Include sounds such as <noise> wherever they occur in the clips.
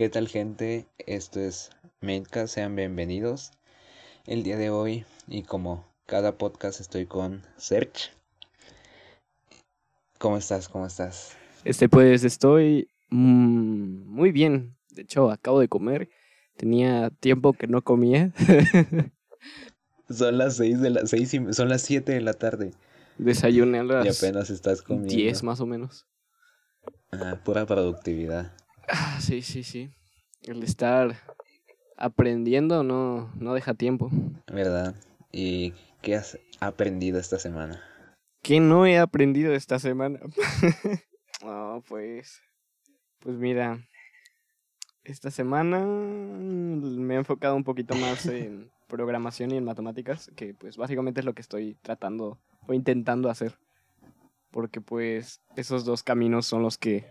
¿Qué tal gente? Esto es Medca, sean bienvenidos. El día de hoy y como cada podcast estoy con Serge. ¿Cómo estás? ¿Cómo estás? Este pues estoy mm, muy bien. De hecho, acabo de comer. Tenía tiempo que no comía. son las seis de la seis y, son las 7 de la tarde. Desayuné a las y apenas estás comiendo. 10 más o menos. Ah, pura productividad. Ah, sí, sí, sí. El estar aprendiendo no, no deja tiempo. ¿Verdad? ¿Y qué has aprendido esta semana? ¿Qué no he aprendido esta semana? <laughs> no, pues. Pues mira. Esta semana me he enfocado un poquito más <laughs> en programación y en matemáticas, que pues básicamente es lo que estoy tratando o intentando hacer. Porque pues esos dos caminos son los que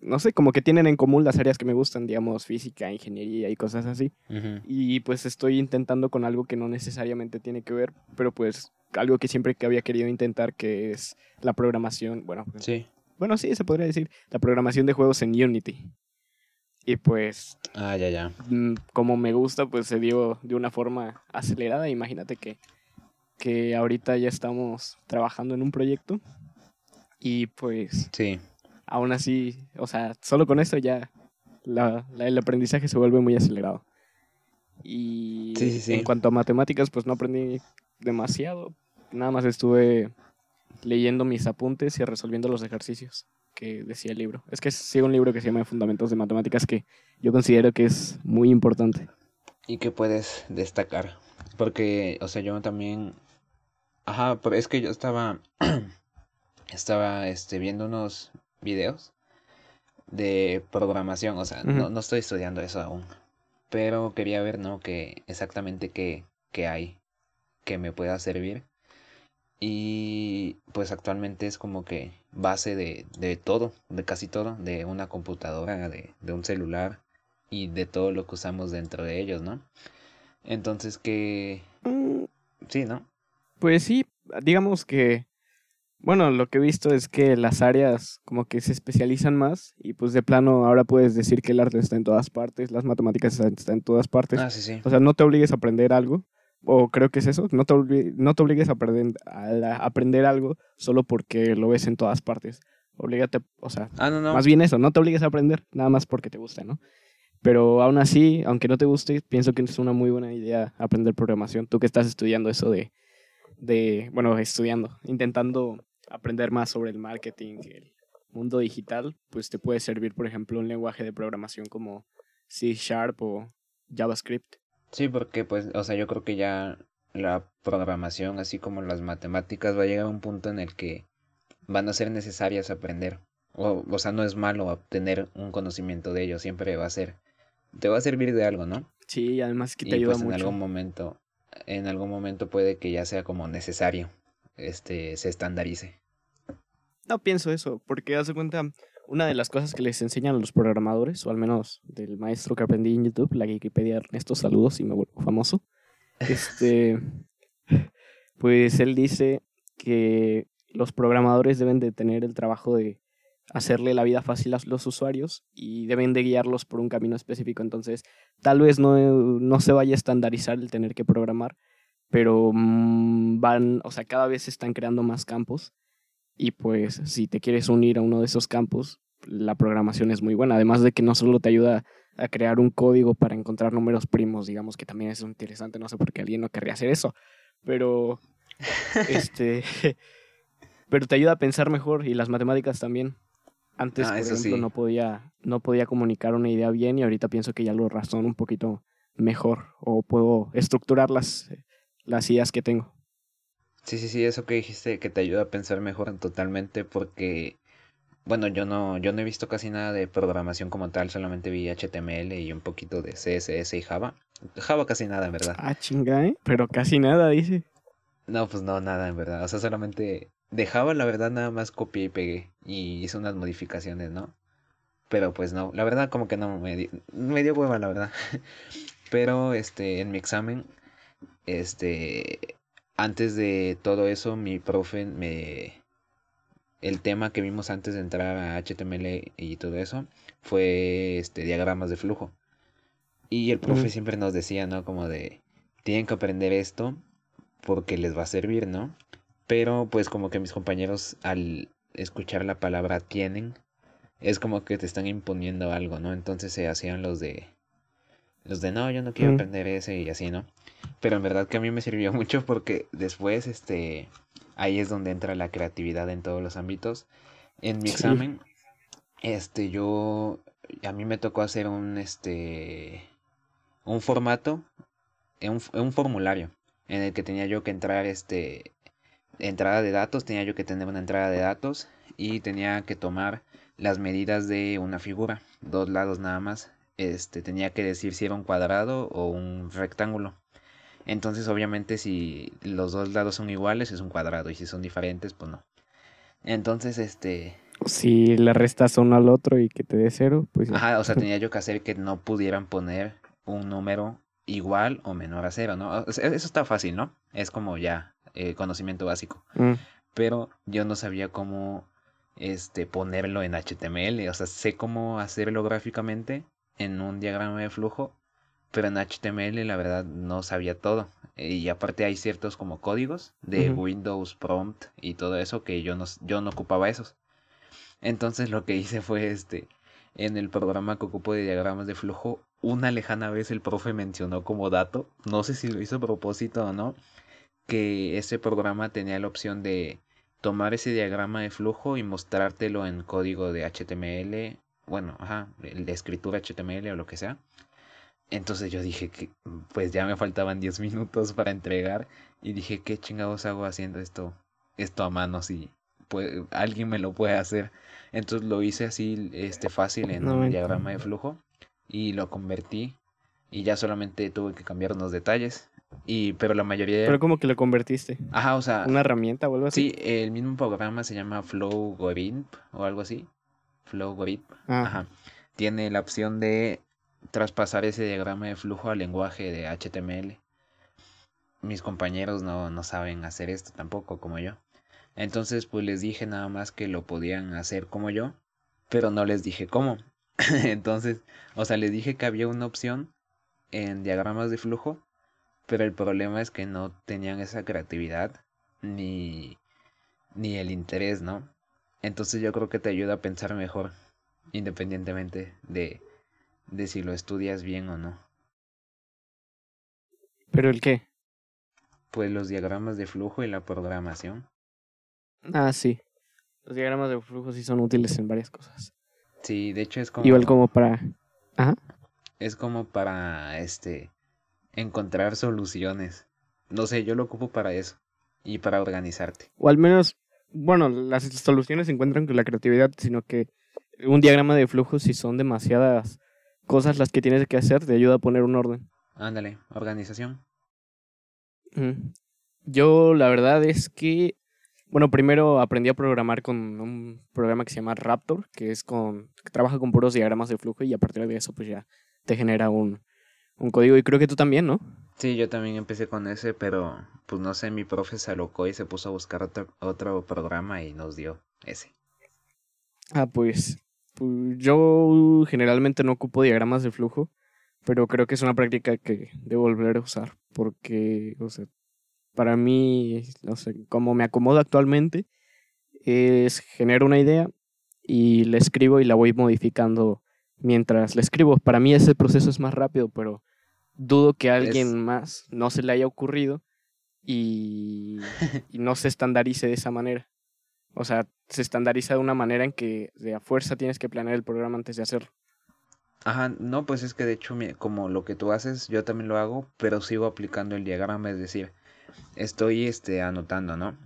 no sé, como que tienen en común las áreas que me gustan, digamos, física, ingeniería y cosas así. Y pues estoy intentando con algo que no necesariamente tiene que ver, pero pues algo que siempre que había querido intentar, que es la programación, bueno. Pues, sí. Bueno, sí, se podría decir, la programación de juegos en Unity. Y pues... Ah, ya, ya. Mm, como me gusta, pues se dio de una forma acelerada. Imagínate que, que ahorita ya estamos trabajando en un proyecto. Y pues... Sí aún así, o sea, solo con eso ya el aprendizaje se vuelve muy acelerado. Y en cuanto a matemáticas, pues no aprendí demasiado. Nada más estuve leyendo mis apuntes y resolviendo los ejercicios que decía el libro. Es que sigue un libro que se llama Fundamentos de Matemáticas que yo considero que es muy importante. ¿Y qué puedes destacar? Porque, o sea, yo también... Ajá, pero es que yo estaba... <clears throat> estaba este, viendo unos videos de programación, o sea, no, no, estoy estudiando eso aún, pero quería ver, ¿no? Que exactamente qué, qué hay que me pueda servir. Y pues actualmente es como que base de, de todo, de casi todo, de una computadora, de, de un celular y de todo lo que usamos dentro de ellos, ¿no? Entonces que... Mm. Sí, ¿no? Pues sí, digamos que bueno, lo que he visto es que las áreas como que se especializan más y pues de plano ahora puedes decir que el arte está en todas partes, las matemáticas están en todas partes. Ah, sí, sí. O sea, no te obligues a aprender algo, o creo que es eso, no te, no te obligues a aprender, a, aprender algo solo porque lo ves en todas partes. Oblígate, o sea, ah, no, no. más bien eso, no te obligues a aprender nada más porque te gusta, ¿no? Pero aún así, aunque no te guste, pienso que es una muy buena idea aprender programación. Tú que estás estudiando eso de, de bueno, estudiando, intentando aprender más sobre el marketing, el mundo digital, pues te puede servir, por ejemplo, un lenguaje de programación como C Sharp o JavaScript. Sí, porque pues, o sea, yo creo que ya la programación, así como las matemáticas, va a llegar a un punto en el que van a ser necesarias aprender. O, o sea, no es malo obtener un conocimiento de ello, siempre va a ser, te va a servir de algo, ¿no? Sí, además que te ayuda pues, en algún momento, en algún momento puede que ya sea como necesario este, se estandarice. No pienso eso, porque hace cuenta, una de las cosas que les enseñan a los programadores, o al menos del maestro que aprendí en YouTube, la Wikipedia Ernesto, saludos y me vuelvo famoso. Este, <laughs> pues él dice que los programadores deben de tener el trabajo de hacerle la vida fácil a los usuarios y deben de guiarlos por un camino específico. Entonces, tal vez no, no se vaya a estandarizar el tener que programar, pero mm, van, o sea, cada vez se están creando más campos y pues si te quieres unir a uno de esos campos, la programación es muy buena, además de que no solo te ayuda a crear un código para encontrar números primos, digamos que también es interesante, no sé por qué alguien no querría hacer eso, pero <laughs> este <laughs> pero te ayuda a pensar mejor y las matemáticas también. Antes, ah, por ejemplo, no podía no podía comunicar una idea bien y ahorita pienso que ya lo razono un poquito mejor o puedo estructurarlas las ideas que tengo. Sí, sí, sí, eso que dijiste que te ayuda a pensar mejor totalmente porque, bueno, yo no, yo no he visto casi nada de programación como tal, solamente vi HTML y un poquito de CSS y Java. Java casi nada, en verdad. Ah, chinga, ¿eh? Pero casi nada, dice. No, pues no, nada, en verdad. O sea, solamente de Java, la verdad, nada más copié y pegué y hice unas modificaciones, ¿no? Pero pues no, la verdad como que no, me, me dio hueva, la verdad. <laughs> Pero, este, en mi examen este, antes de todo eso, mi profe me... El tema que vimos antes de entrar a HTML y todo eso fue este diagramas de flujo. Y el profe siempre nos decía, ¿no? Como de, tienen que aprender esto porque les va a servir, ¿no? Pero pues como que mis compañeros al escuchar la palabra tienen, es como que te están imponiendo algo, ¿no? Entonces se hacían los de, los de, no, yo no quiero Mm. aprender ese y así, ¿no? Pero en verdad que a mí me sirvió <laughs> mucho porque después, este, ahí es donde entra la creatividad en todos los ámbitos. En mi Sí. examen, este, yo, a mí me tocó hacer un, este, un formato, un, un formulario en el que tenía yo que entrar, este, entrada de datos, tenía yo que tener una entrada de datos y tenía que tomar las medidas de una figura, dos lados nada más. Este, tenía que decir si era un cuadrado o un rectángulo. Entonces, obviamente, si los dos lados son iguales, es un cuadrado, y si son diferentes, pues no. Entonces, este, Si le restas uno al otro y que te dé cero, pues. Ajá, o sea, <laughs> tenía yo que hacer que no pudieran poner un número igual o menor a cero, ¿no? O sea, eso está fácil, ¿no? Es como ya eh, conocimiento básico. Mm. Pero yo no sabía cómo este, ponerlo en HTML. O sea, sé cómo hacerlo gráficamente en un diagrama de flujo, pero en HTML la verdad no sabía todo. Y aparte hay ciertos como códigos de. Windows Prompt y todo eso que yo no, yo no ocupaba esos. Entonces lo que hice fue este, en el programa que ocupo de diagramas de flujo, una lejana vez el profe mencionó como dato, no sé si lo hizo a propósito o no, que ese programa tenía la opción de tomar ese diagrama de flujo y mostrártelo en código de HTML, bueno, ajá, el de escritura HTML o lo que sea. Entonces yo dije que pues ya me faltaban 10 minutos para entregar y dije, ¿qué chingados hago haciendo esto esto a mano si pues, alguien me lo puede hacer? Entonces lo hice así este fácil en No un diagrama de flujo y lo convertí y ya solamente tuve que cambiar unos detalles y pero la mayoría Pero como que lo convertiste. Ajá, o sea, ¿Una herramienta o algo así? sí, el mismo programa se llama Flowgorith o algo así. Flowgorith. Ah, Ajá. Tiene la opción de traspasar ese diagrama de flujo al lenguaje de HTML. Mis compañeros no, no saben hacer esto tampoco como yo. Entonces, pues les dije nada más que lo podían hacer como yo, pero no les dije cómo. <laughs> Entonces, o sea, les dije que había una opción en diagramas de flujo, pero el problema es que no tenían esa creatividad ni, ni el interés, ¿no? Entonces yo creo que te ayuda a pensar mejor, independientemente de, de si lo estudias bien o no. ¿Pero el qué? Pues los diagramas de flujo y la programación. Ah, sí. Los diagramas de flujo sí son útiles en varias cosas. Sí, de hecho es como, Igual como para... Ajá. es como para este encontrar soluciones. No sé, yo lo ocupo para eso y para organizarte. O al menos, bueno, las soluciones se encuentran con la creatividad, sino que un diagrama de flujo, si son demasiadas cosas las que tienes que hacer, te ayuda a poner un orden. Ándale, organización. Yo la verdad es que, bueno, primero aprendí a programar con un programa que se llama Raptor, que es con, que trabaja con puros diagramas de flujo y a partir de eso pues ya te genera un, un código y creo que tú también, ¿no? Sí, yo también empecé con ese, pero pues no sé, mi profe se alocó y se puso a buscar otro, otro programa y nos dio ese. Ah, pues, pues yo generalmente no ocupo diagramas de flujo, pero creo que es una práctica que debo volver a usar porque, o sea, para mí, no sé, como me acomodo actualmente, es genero una idea y la escribo y la voy modificando mientras la escribo. Para mí ese proceso es más rápido, pero dudo que a alguien Es- más no se le haya ocurrido y, <laughs> y no se estandarice de esa manera. O sea, se estandariza de una manera en que de a fuerza tienes que planear el programa antes de hacerlo. Ajá, no, pues es que de hecho, como lo que tú haces, yo también lo hago, pero sigo aplicando el diagrama, es decir, estoy este, anotando, ¿no?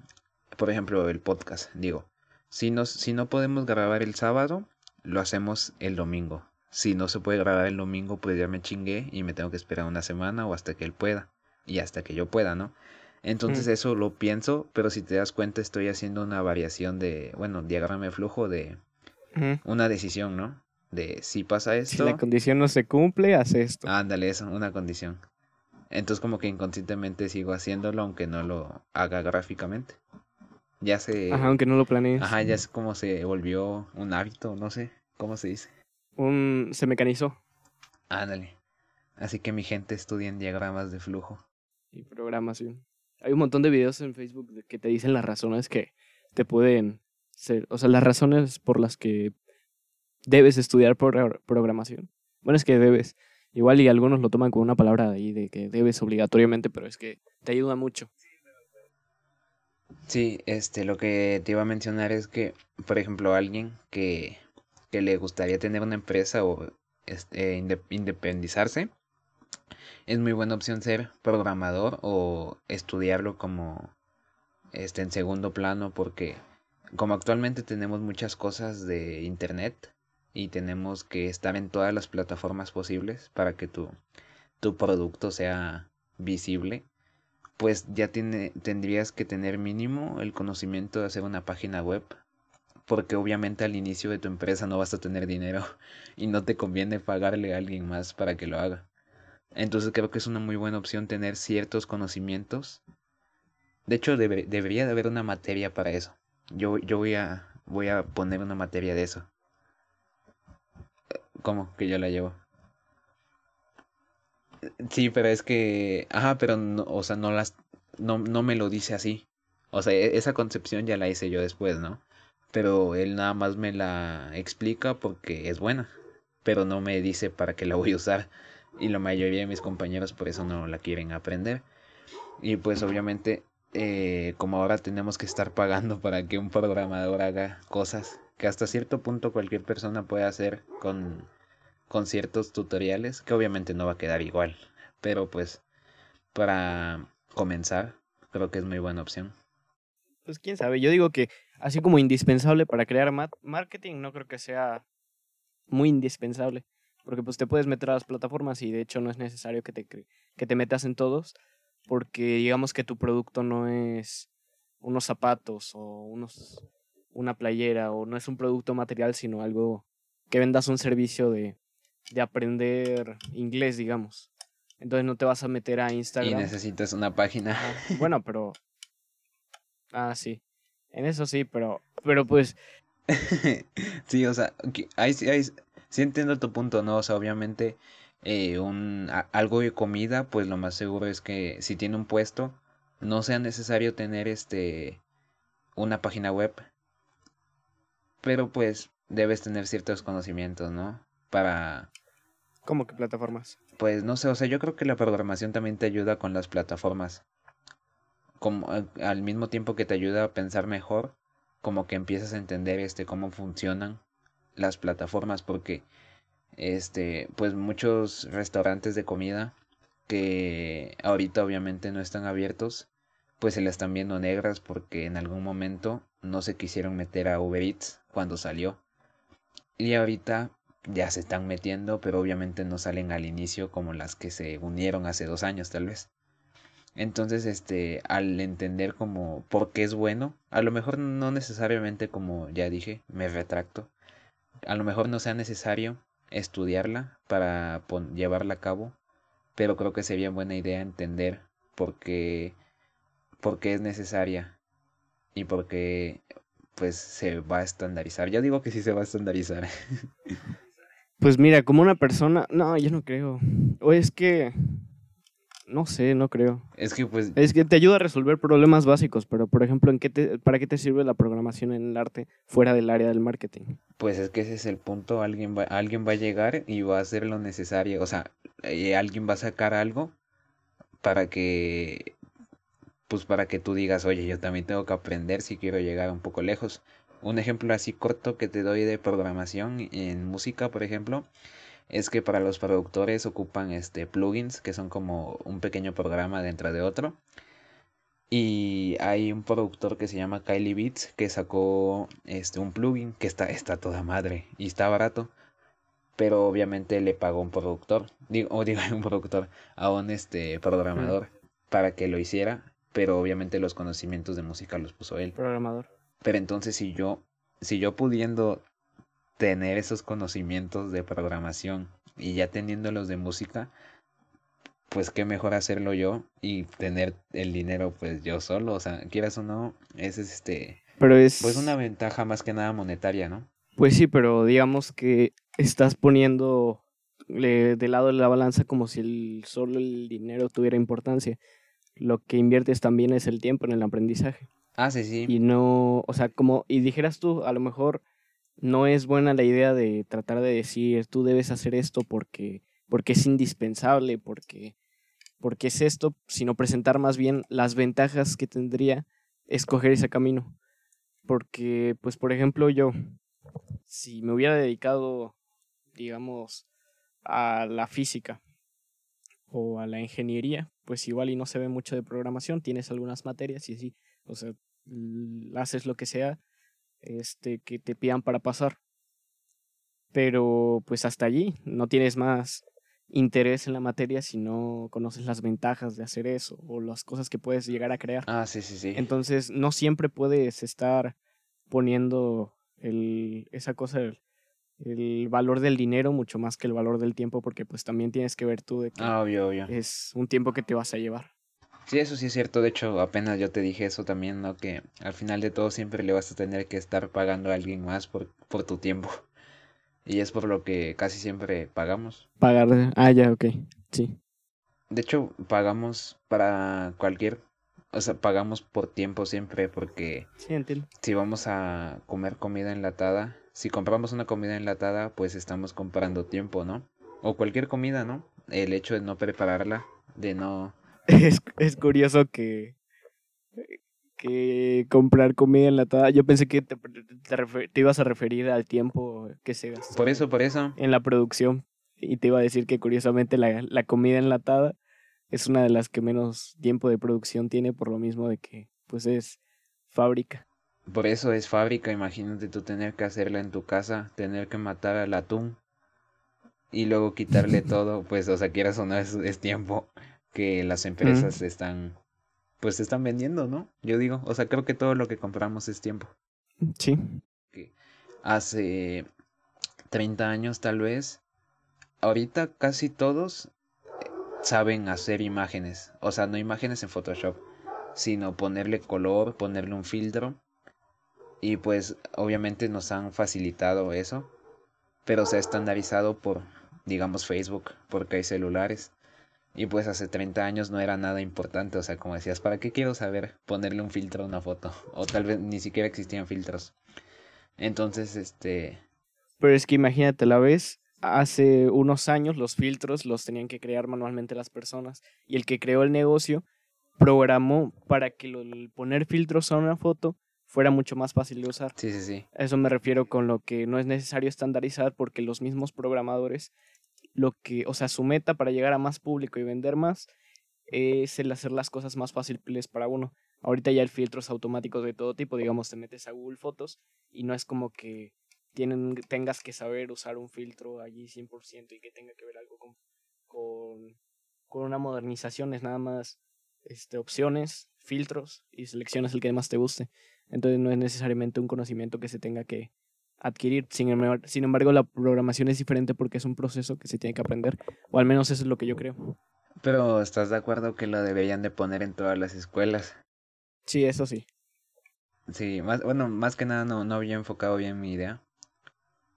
Por ejemplo, el podcast, digo, si, nos, si no podemos grabar el sábado, lo hacemos el domingo. Si no se puede grabar el domingo, pues ya me chingué y me tengo que esperar una semana o hasta que él pueda. Y hasta que yo pueda, ¿no? Entonces Mm. eso lo pienso, pero si te das cuenta estoy haciendo una variación de, bueno, diagrama de flujo de una decisión, ¿no? De si pasa Si esto, la condición no se cumple, hace esto. ándale, eso, una condición. Entonces como que inconscientemente sigo haciéndolo aunque no lo haga gráficamente. Ya se... Ajá, aunque no lo planees. Ajá, ya es como se volvió un hábito, no sé, ¿cómo se dice? Un se mecanizó. Ándale. Así que mi gente estudia en diagramas de flujo. Y programación. Hay un montón de videos en Facebook que te dicen las razones que te pueden ser, o sea, las razones por las que debes estudiar programación. Bueno, es que debes. Igual y algunos lo toman con una palabra ahí de que debes obligatoriamente, pero es que te ayuda mucho. Sí, este, lo que te iba a mencionar es que, por ejemplo, alguien que, que le gustaría tener una empresa o este, independizarse, es muy buena opción ser programador o estudiarlo como este, en segundo plano porque como actualmente tenemos muchas cosas de internet y tenemos que estar en todas las plataformas posibles para que tu, tu producto sea visible, pues ya tiene, tendrías que tener mínimo el conocimiento de hacer una página web, porque obviamente al inicio de tu empresa no vas a tener dinero <laughs> y no te conviene pagarle a alguien más para que lo haga. Entonces creo que es una muy buena opción tener ciertos conocimientos. De hecho, debería de haber una materia para eso. Yo, yo voy, a, voy a poner una materia de eso. ¿Cómo? Que yo la llevo. Sí, pero es que. Ajá, pero no, o sea, no las. No, no me lo dice así. O sea, e, esa concepción ya la hice yo después, ¿no? Pero él nada más me la explica porque es buena. Pero no me dice para qué la voy a usar. Y la mayoría de mis compañeros por eso no la quieren aprender. Y pues obviamente, eh, como ahora tenemos que estar pagando para que un programador haga cosas que hasta cierto punto cualquier persona puede hacer con, con ciertos tutoriales, que obviamente no va a quedar igual, pero pues para comenzar creo que es muy buena opción. Pues quién sabe, yo digo que así como indispensable para crear marketing, no creo que sea muy indispensable, porque pues te puedes meter a las plataformas y de hecho no es necesario que te, que te metas en todos, porque digamos que tu producto no es unos zapatos o unos una playera o no es un producto material, sino algo que vendas un servicio de, de aprender inglés, digamos. Entonces no te vas a meter a Instagram. Y necesitas una página. bueno, pero... Ah, sí. En eso sí, pero, pero pues... <laughs> sí, o sea, ahí, ahí, sí entiendo tu punto, ¿no? O sea, obviamente eh, un, algo de comida, pues lo más seguro es que si tiene un puesto, no sea necesario tener este una página web pero pues debes tener ciertos conocimientos, ¿no? Para... ¿Cómo que plataformas? Pues no sé, o sea, yo creo que la programación también te ayuda con las plataformas. Como al mismo tiempo que te ayuda a pensar mejor, como que empiezas a entender este cómo funcionan las plataformas porque este pues muchos restaurantes de comida que ahorita obviamente no están abiertos pues se las están viendo negras porque en algún momento no se quisieron meter a Uber Eats cuando salió. Y ahorita ya se están metiendo, pero obviamente no salen al inicio como las que se unieron hace dos años tal vez. Entonces, este, al entender como por qué es bueno, a lo mejor no necesariamente como ya dije, me retracto, a lo mejor no sea necesario estudiarla para llevarla a cabo, pero creo que sería buena idea entender por qué, por qué es necesaria y por qué pues se va a estandarizar. Yo digo que sí se va a estandarizar. <laughs> Pues mira, como una persona, no, yo no creo. O es que no sé, no creo. Es que pues es que te ayuda a resolver problemas básicos, pero por ejemplo, ¿en qué te, para qué te sirve la programación en el arte fuera del área del marketing? Pues es que ese es el punto, alguien va alguien va a llegar y va a hacer lo necesario, o sea, eh, alguien va a sacar algo para que pues para que tú digas, oye, yo también tengo que aprender si quiero llegar un poco lejos. Un ejemplo así corto que te doy de programación en música, por ejemplo, es que para los productores ocupan este plugins que son como un pequeño programa dentro de otro. Y hay un productor que se llama Kylie Beats que sacó este un plugin que está está toda madre y está barato. Pero obviamente le pagó un productor, digo, <laughs> o digo un productor, a un este programador para que lo hiciera pero obviamente los conocimientos de música los puso él. Programador. Pero entonces si yo, si yo pudiendo tener esos conocimientos de programación y ya teniendo de música, pues qué mejor hacerlo yo y tener el dinero pues yo solo, o sea, quieras o no, ese es este pero es pues una ventaja más que nada monetaria, ¿no? Pues sí, pero digamos que estás poniendo de lado de la balanza como si el, solo el dinero tuviera importancia. Lo que inviertes también es el tiempo en el aprendizaje. Ah, sí, sí. Y no, o sea, como, y dijeras tú, a lo mejor no es buena la idea de tratar de decir, tú debes hacer esto porque, porque es indispensable, porque, porque es esto, sino presentar más bien las ventajas que tendría escoger ese camino. Porque, pues, por ejemplo, yo, si me hubiera dedicado, digamos, a la física o a la ingeniería, pues igual y no se ve mucho de programación, tienes algunas materias y sí, o sea, haces lo que sea este que te pidan para pasar. Pero pues hasta allí no tienes más interés en la materia si no conoces las ventajas de hacer eso o las cosas que puedes llegar a crear. Ah, sí, sí, sí. Entonces no siempre puedes estar poniendo el, esa cosa, el, valor del dinero mucho más que el valor del tiempo porque pues también tienes que ver tú de que ah, obvio, obvio. es un tiempo que te vas a llevar. Sí, eso sí es cierto. De hecho, apenas yo te dije eso también, ¿no? Que al final de todo siempre le vas a tener que estar pagando a alguien más por, por tu tiempo. <laughs> Y es por lo que casi siempre pagamos. Pagar. Ah, ya, ok. Sí. De hecho, pagamos para cualquier. O sea, pagamos por tiempo siempre porque. Sí, entiendo. Si vamos a comer comida enlatada, si compramos una comida enlatada, pues estamos comprando tiempo, ¿no? O cualquier comida, ¿no? El hecho de no prepararla, de no es, es curioso que, que comprar comida enlatada. Yo pensé que te, te, ibas a referir al tiempo que se gasta. Por eso, por eso. En la producción. Y te iba a decir que curiosamente la, la comida enlatada es una de las que menos tiempo de producción tiene por lo mismo de que pues es fábrica. Por eso es fábrica, imagínate tú tener que hacerla en tu casa, tener que matar al atún y luego quitarle <laughs> todo, pues o sea, quieras o no es, es tiempo que las empresas están, pues están vendiendo, ¿no? Yo digo, o sea, creo que todo lo que compramos es tiempo. Sí. hace 30 años tal vez, ahorita casi todos eh, saben hacer imágenes, o sea, no imágenes en Photoshop, sino ponerle color, ponerle un filtro. Y pues obviamente nos han facilitado eso, pero se ha estandarizado por, digamos, Facebook, porque hay celulares. Y pues hace 30 años no era nada importante, o sea, como decías, ¿para qué quiero saber ponerle un filtro a una foto? <laughs> O tal vez ni siquiera existían filtros. Entonces, este... Pero es que imagínate, la vez, hace unos años los filtros los tenían que crear manualmente las personas y el que creó el negocio programó para que el poner filtros a una foto fuera mucho más fácil de usar. Sí, sí, sí. Eso me refiero con lo que no es necesario estandarizar porque los mismos programadores lo que, o sea, su meta para llegar a más público y vender más es el hacer las cosas más fáciles para uno. Ahorita ya hay filtros automáticos de todo tipo, digamos, te metes a Google Fotos y no es como que tienen, tengas que saber usar un filtro allí 100% y que tenga que ver algo con, con, con una modernización, es nada más este, opciones, filtros y selecciones el que más te guste. Entonces no es necesariamente un conocimiento que se tenga que, adquirir. Sin embargo, sin embargo, la programación es diferente porque es un proceso que se tiene que aprender, o al menos eso es lo que yo creo. Pero ¿estás de acuerdo que lo deberían de poner en todas las escuelas? Sí, eso sí. Sí, más, bueno, más que nada no, no había enfocado bien mi idea.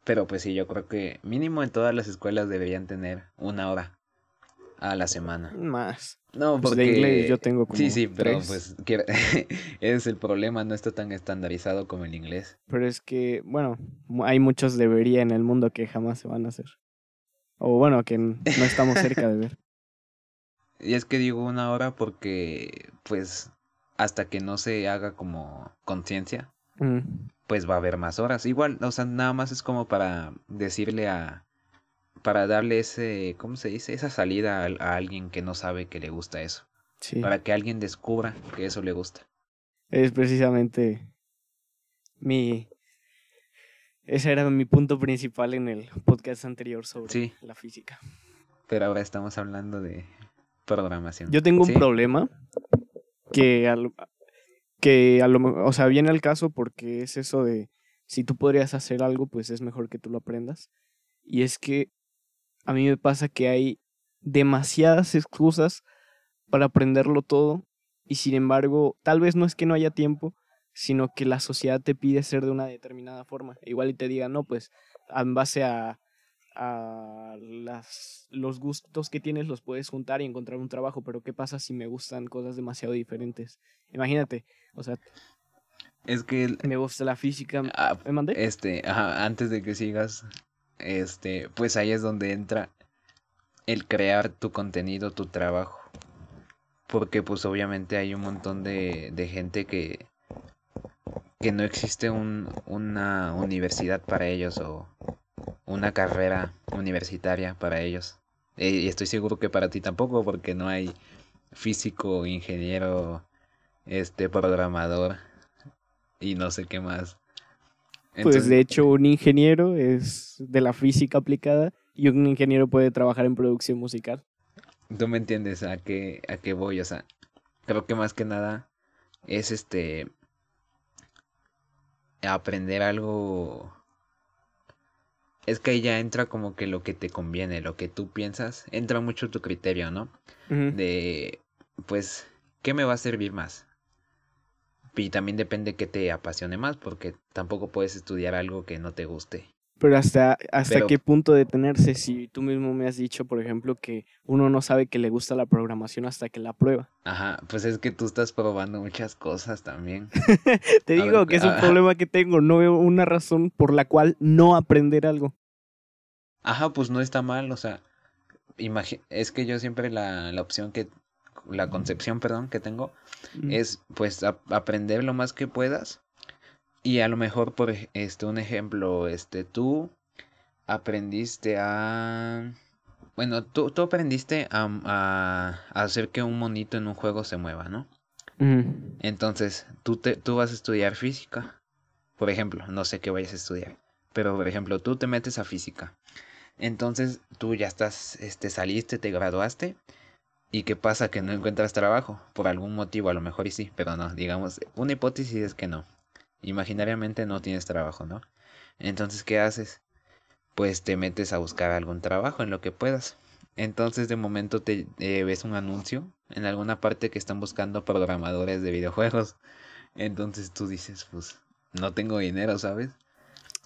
Pero pues sí, yo creo que mínimo en todas las escuelas deberían tener una hora a la semana. Más. No, porque... Pues de inglés yo tengo como Sí, sí, pero pues <laughs> es el problema, no está tan estandarizado como el inglés. Pero es que, bueno, hay muchos debería en el mundo que jamás se van a hacer. O bueno, que no estamos cerca de ver. <laughs> Y es que digo una hora porque, pues, hasta que no se haga como conciencia, pues va a haber más horas. Igual, o sea, nada más es como para decirle a, para darle ese, ¿cómo se dice? Esa salida a, alguien que no sabe que le gusta eso. Sí. Para que alguien descubra que eso le gusta. Es precisamente mi... Ese era mi punto principal en el podcast anterior sobre la física. Pero ahora estamos hablando de programación. Yo tengo un problema que, que a lo, o sea, viene al caso porque es eso de si tú podrías hacer algo, pues es mejor que tú lo aprendas. Y es que a mí me pasa que hay demasiadas excusas para aprenderlo todo y sin embargo, tal vez no es que no haya tiempo, sino que la sociedad te pide ser de una determinada forma. Igual y te diga, no, pues en base a, a las, los gustos que tienes los puedes juntar y encontrar un trabajo, pero ¿qué pasa si me gustan cosas demasiado diferentes? Imagínate, o sea, Es que me gusta la física. ah, ¿Me mandé? este, ajá, antes de que sigas, este, pues ahí es donde entra el crear tu contenido, tu trabajo. Porque pues obviamente hay un montón de, de gente que, que no existe un, una universidad para ellos o una carrera universitaria para ellos. Eh, Y estoy seguro que para ti tampoco, porque no hay físico, ingeniero, este, programador y no sé qué más. Pues de hecho un ingeniero es de la física aplicada y un ingeniero puede trabajar en producción musical. tú me entiendes a qué, a qué voy, o sea, creo que más que nada es este aprender algo. Es que ahí ya entra como que lo que te conviene, lo que tú piensas, entra mucho tu criterio, ¿no? De, pues, ¿qué me va a servir más? Y también depende qué te apasione más, porque tampoco puedes estudiar algo que no te guste. Pero hasta, hasta Pero- qué punto detenerse si tú mismo me has dicho, por ejemplo, que uno no sabe que le gusta la programación hasta que la prueba. Ajá, pues es que tú estás probando muchas cosas también. <laughs> Te A digo ver, que es un problema que tengo, no veo una razón por la cual no aprender algo. Ajá, pues no está mal, o sea, es que yo siempre la, la opción que, la concepción, perdón, que tengo Mm. es pues ap- aprender lo más que puedas y a lo mejor por este un ejemplo, este tú aprendiste a bueno, tú, tú aprendiste a, a- a hacer que un monito en un juego se mueva, ¿no? Entonces, tú, te, tú vas a estudiar física. Por ejemplo, no sé qué vayas a estudiar. Pero, por ejemplo, tú te metes a física. Entonces, tú ya estás, este, saliste, te graduaste. ¿Y qué pasa? Que no encuentras trabajo. Por algún motivo, a lo mejor y sí, pero no. Digamos, una hipótesis es que no. Imaginariamente no tienes trabajo, ¿no? Entonces, ¿qué haces? Pues te metes a buscar algún trabajo en lo que puedas. Entonces, de momento te eh, ves un anuncio en alguna parte que están buscando programadores de videojuegos. Entonces tú dices, pues, no tengo dinero, ¿sabes?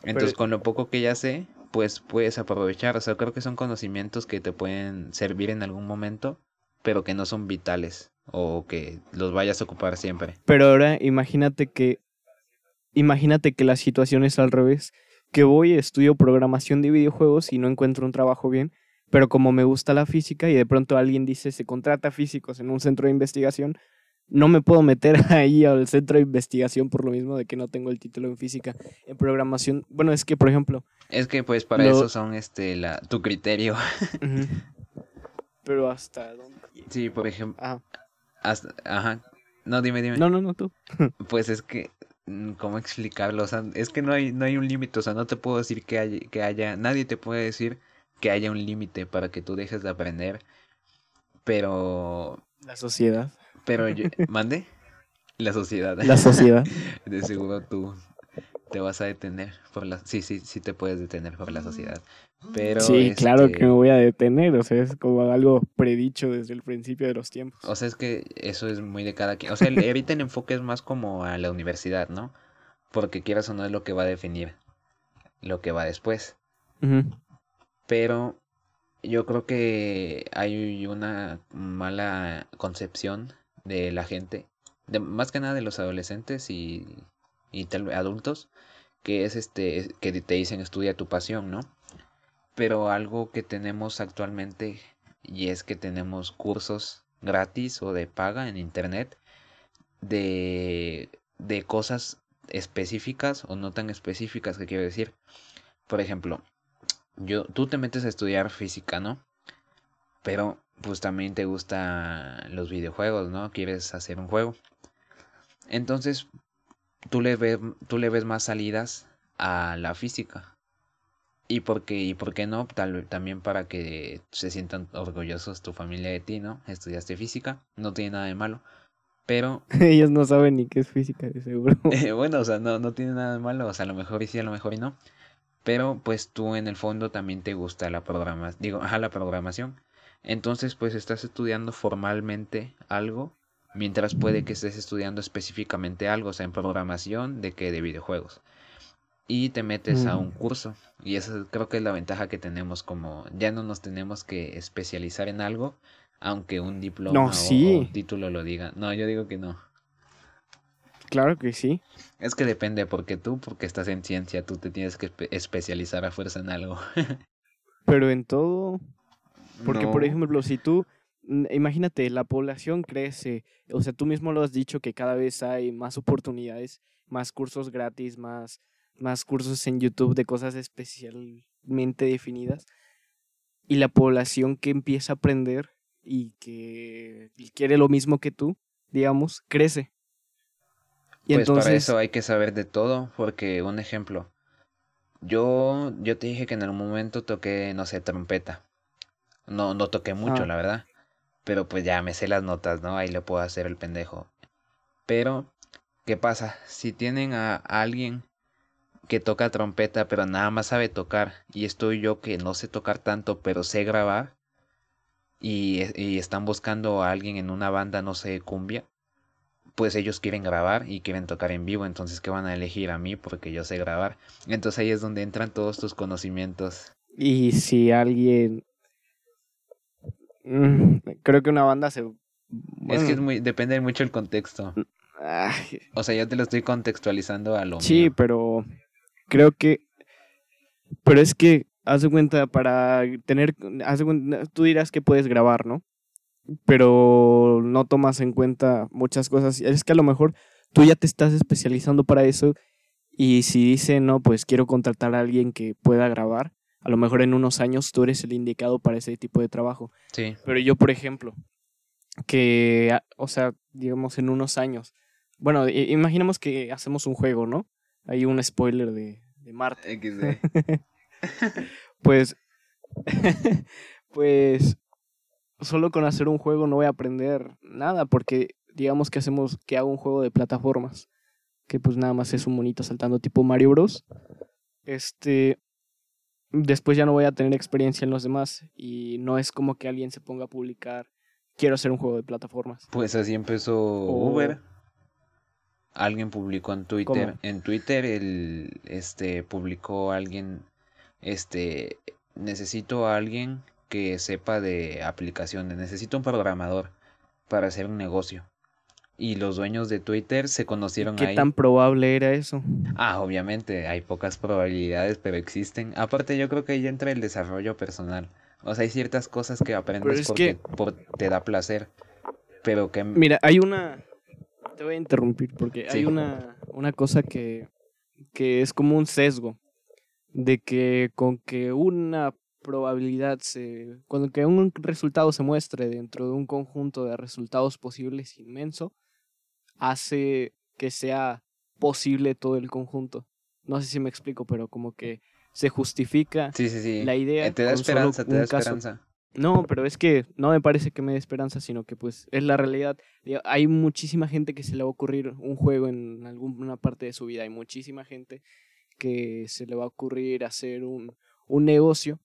Entonces, Pero- con lo poco que ya sé, pues puedes aprovechar. O sea, creo que son conocimientos que te pueden servir en algún momento, pero que no son vitales o que los vayas a ocupar siempre. Pero ahora imagínate que imagínate que la situación es al revés, que voy estudio programación de videojuegos y no encuentro un trabajo bien, pero como me gusta la física y de pronto alguien dice se contrata físicos en un centro de investigación, no me puedo meter <laughs> ahí al centro de investigación por lo mismo de que no tengo el título en física. En programación, bueno, es que por ejemplo, Es que pues para Lo- eso son este la tu criterio. <laughs> pero hasta dónde Sí, por ejemplo, Ah, hasta, ajá. No, dime, dime. no, no, no tú. <laughs> Pues es que, mm, ¿cómo explicarlo? O sea, es que no hay, no hay un límite, o sea, no te puedo decir que haya, que haya, nadie te puede decir que haya un límite para que tú dejes de aprender, pero, La sociedad. pero, yo, <laughs> ¿mande? La sociedad, La sociedad. <laughs> de seguro tú te vas a detener por la, sí, sí, sí te puedes detener por la sociedad, pero, Sí, claro este, que me voy a detener, o sea, es como algo predicho desde el principio de los tiempos. O sea, es que eso es muy de cada quien. O sea, el- ahorita el enfoque es más como a la universidad, ¿no? Porque quieras o no es lo que va a definir lo que va después. Pero yo creo que hay una mala concepción de la gente, de, más que nada de los adolescentes y, y tal adultos, que es este, que te dicen estudia tu pasión, ¿no? Pero algo que tenemos actualmente y es que tenemos cursos gratis o de paga en internet de, de cosas específicas o no tan específicas, que quiero decir. Por ejemplo, yo, tú te metes a estudiar física, ¿no? Pero pues también te gustan los videojuegos, ¿no? Quieres hacer un juego. Entonces, tú le ves, tú le ves más salidas a la física. Y porque, y por qué no, tal también para que se sientan orgullosos tu familia de ti, ¿no? Estudiaste física, no tiene nada de malo. Pero, <laughs> Ellos no saben ni qué es física, de seguro. <laughs> eh, bueno, o sea, no, no tiene nada de malo, o sea, a lo mejor y sí, a lo mejor y no. Pero pues tú en el fondo también te gusta la programación, digo, ajá, la programación. Entonces, pues estás estudiando formalmente algo, mientras puede que estés estudiando específicamente algo, o sea, en programación de que de videojuegos. y te metes a un curso. Y esa creo que es la ventaja que tenemos como ya no nos tenemos que especializar en algo, aunque un diploma o, un título lo diga. No, yo digo que no. Claro que sí. Es que depende, porque tú, porque estás en ciencia, tú te tienes que especializar a fuerza en algo. <laughs> Pero en todo. Porque, por ejemplo, si tú, imagínate, la población crece, o sea, tú mismo lo has dicho que cada vez hay más oportunidades, más cursos gratis, más, más cursos en YouTube de cosas especialmente definidas. Y la población que empieza a aprender y que quiere lo mismo que tú, digamos, crece. Y pues entonces... para eso hay que saber de todo, porque un ejemplo, yo, yo te dije que en algún momento toqué, no sé, trompeta. No, no toqué mucho, ah. la verdad. Pero pues ya me sé las notas, ¿no? Ahí le puedo hacer el pendejo. Pero, ¿qué pasa? Si tienen a alguien que toca trompeta, pero nada más sabe tocar, y estoy yo que no sé tocar tanto, pero sé grabar, y, y están buscando a alguien en una banda, no sé, cumbia, pues ellos quieren grabar y quieren tocar en vivo, entonces ¿qué van a elegir a mí? Porque yo sé grabar. Entonces ahí es donde entran todos tus conocimientos. Y si alguien... Mm, creo que una banda se... Es que es muy, depende mucho el contexto. O sea, yo te lo estoy contextualizando a lo Sí, pero creo que... Pero es que, haz de cuenta, para tener... Haz tú dirás que puedes grabar, ¿no? pero no tomas en cuenta muchas cosas. Es que a lo mejor tú ya te estás especializando para eso y si dice, no, pues quiero contratar a alguien que pueda grabar, a lo mejor en unos años tú eres el indicado para ese tipo de trabajo. Sí. Pero yo, por ejemplo, que, o sea, digamos en unos años, bueno, imaginemos que hacemos un juego, ¿no? Hay un spoiler de, de Marte. <laughs> pues, <laughs> pues solo con hacer un juego no voy a aprender nada, porque digamos que hacemos que hago un juego de plataformas, que pues nada más es un monito saltando tipo Mario Bros. Este, después ya no voy a tener experiencia en los demás y no es como que alguien se ponga a publicar, quiero hacer un juego de plataformas. Pues así empezó Uber. Alguien publicó en Twitter, en Twitter el este publicó alguien este necesito a alguien que sepa de aplicaciones. Necesito un programador para hacer un negocio. Y los dueños de Twitter se conocieron ¿Qué tan probable era eso? Ah, obviamente, hay pocas probabilidades, pero existen. Aparte, yo creo que ahí entra el desarrollo personal. O sea, hay ciertas cosas que aprendes porque te da placer. Pero que... Mira, hay una... Te voy a interrumpir porque hay una, una cosa que, que es como un sesgo. De que con que una probabilidad se. Cuando que un resultado se muestre dentro de un conjunto de resultados posibles inmenso, hace que sea posible todo el conjunto. No sé si me explico, pero como que se justifica la idea. Eh, te da esperanza, te da esperanza. No, pero es que no me parece que me dé esperanza, sino que pues es la realidad. Hay muchísima gente que se le va a ocurrir un juego en alguna parte de su vida. Hay muchísima gente que se le va a ocurrir hacer un, un negocio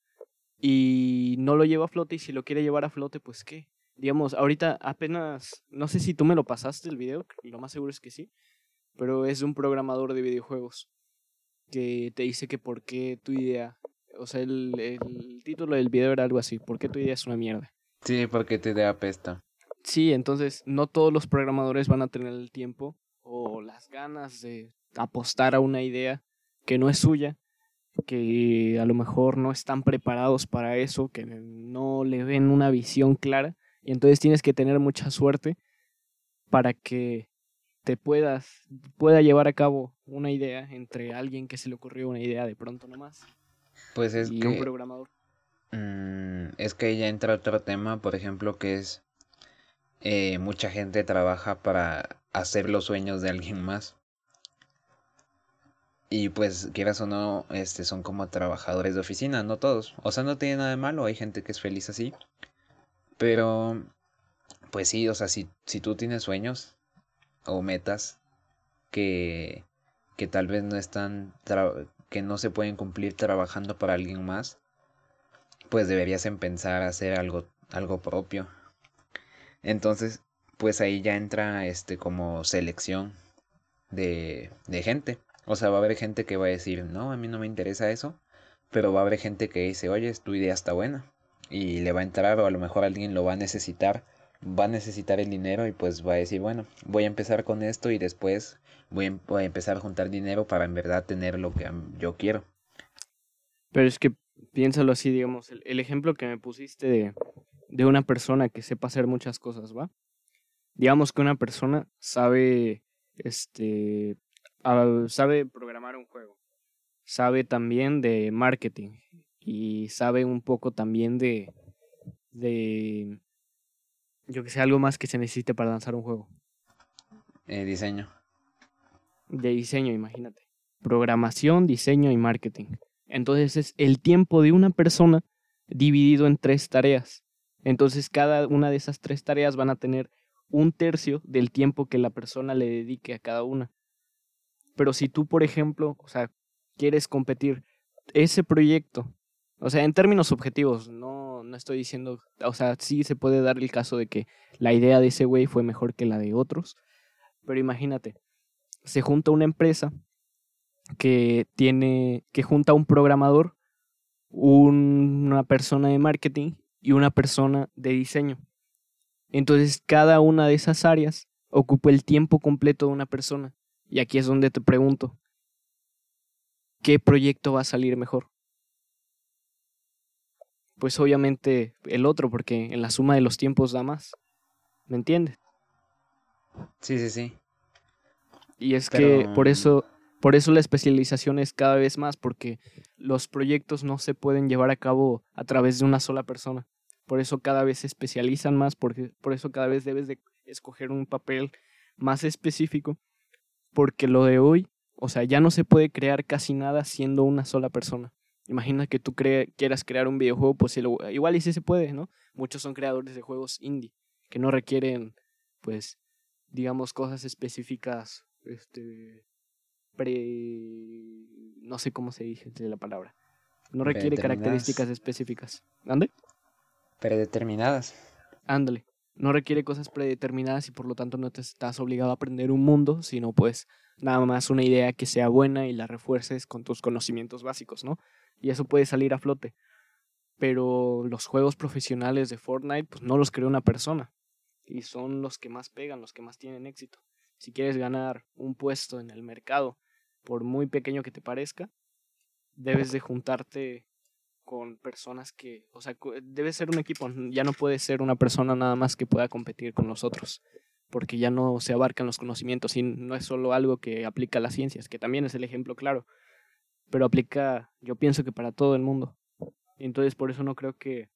y no lo lleva a flote y si lo quiere llevar a flote, pues qué. Digamos, ahorita apenas, no sé si tú me lo pasaste el video, lo más seguro es que sí, pero es un programador de videojuegos que te dice que por qué tu idea, o sea, el, el título del video era algo así, ¿por qué tu idea es una mierda? Sí, porque tu idea apesta. Sí, entonces no todos los programadores van a tener el tiempo o las ganas de apostar a una idea que no es suya que a lo mejor no están preparados para eso, que no le ven una visión clara, y entonces tienes que tener mucha suerte para que te puedas pueda llevar a cabo una idea entre alguien que se le ocurrió una idea de pronto nomás pues es y un programador mm, es que ya entra otro tema por ejemplo que es eh, mucha gente trabaja para hacer los sueños de alguien más y pues, quieras o no, este, son como trabajadores de oficina, no todos. O sea, no tiene nada de malo, hay gente que es feliz así. Pero, pues sí, o sea, si, si tú tienes sueños o metas que, que tal vez no están, que no se pueden cumplir trabajando para alguien más, pues deberías empezar a hacer algo, algo propio. Entonces, pues ahí ya entra este como selección de, de gente. O sea, va a haber gente que va a decir, no, a mí no me interesa eso, pero va a haber gente que dice, oye, tu idea está buena y le va a entrar o a lo mejor alguien lo va a necesitar, va a necesitar el dinero y pues va a decir, bueno, voy a empezar con esto y después voy a, empezar a juntar dinero para en verdad tener lo que yo quiero. Pero es que piénsalo así, digamos, el, ejemplo que me pusiste de, de una persona que sepa hacer muchas cosas, ¿va? Digamos que una persona sabe, este, sabe programar un juego, sabe también de marketing y sabe un poco también de, de, yo que sé, algo más que se necesite para lanzar un juego. Eh, diseño. De diseño, imagínate. Programación, diseño y marketing. Entonces es el tiempo de una persona dividido en tres tareas. Entonces cada una de esas tres tareas van a tener un tercio del tiempo que la persona le dedique a cada una. Pero si tú, por ejemplo, o sea, quieres competir ese proyecto, o sea, en términos objetivos, no, no estoy diciendo, o sea, sí se puede dar el caso de que la idea de ese güey fue mejor que la de otros, pero imagínate, se junta una empresa que tiene, que junta un programador, una persona de marketing y una persona de diseño. Entonces, cada una de esas áreas ocupa el tiempo completo de una persona. Y aquí es donde te pregunto, ¿qué proyecto va a salir mejor? Pues obviamente el otro, porque en la suma de los tiempos da más. ¿Me entiendes? Sí, sí, sí. Y es que por eso, por eso la especialización es cada vez más, porque los proyectos no se pueden llevar a cabo a través de una sola persona. Por eso cada vez se especializan más, porque por eso cada vez debes de escoger un papel más específico porque lo de hoy, o sea, ya no se puede crear casi nada siendo una sola persona. Imagina que tú quieras crear un videojuego, pues igual y sí se puede, ¿no? Muchos son creadores de juegos indie, que no requieren, pues, digamos, cosas específicas, este, pre... no sé cómo se dice la palabra. No requiere características específicas. ¿Ande? Predeterminadas. Ándale no requiere cosas predeterminadas y por lo tanto no te estás obligado a aprender un mundo, sino pues nada más una idea que sea buena y la refuerces con tus conocimientos básicos, ¿no? Y eso puede salir a flote. Pero los juegos profesionales de Fortnite pues no los creó una persona y son los que más pegan, los que más tienen éxito. Si quieres ganar un puesto en el mercado, por muy pequeño que te parezca, debes de juntarte con personas que, o sea, debe ser un equipo, ya no puede ser una persona nada más que pueda competir con los otros, porque ya no se abarcan los conocimientos y no es solo algo que aplica a las ciencias, que también es el ejemplo claro, pero aplica, yo pienso que para todo el mundo. Entonces por eso no creo que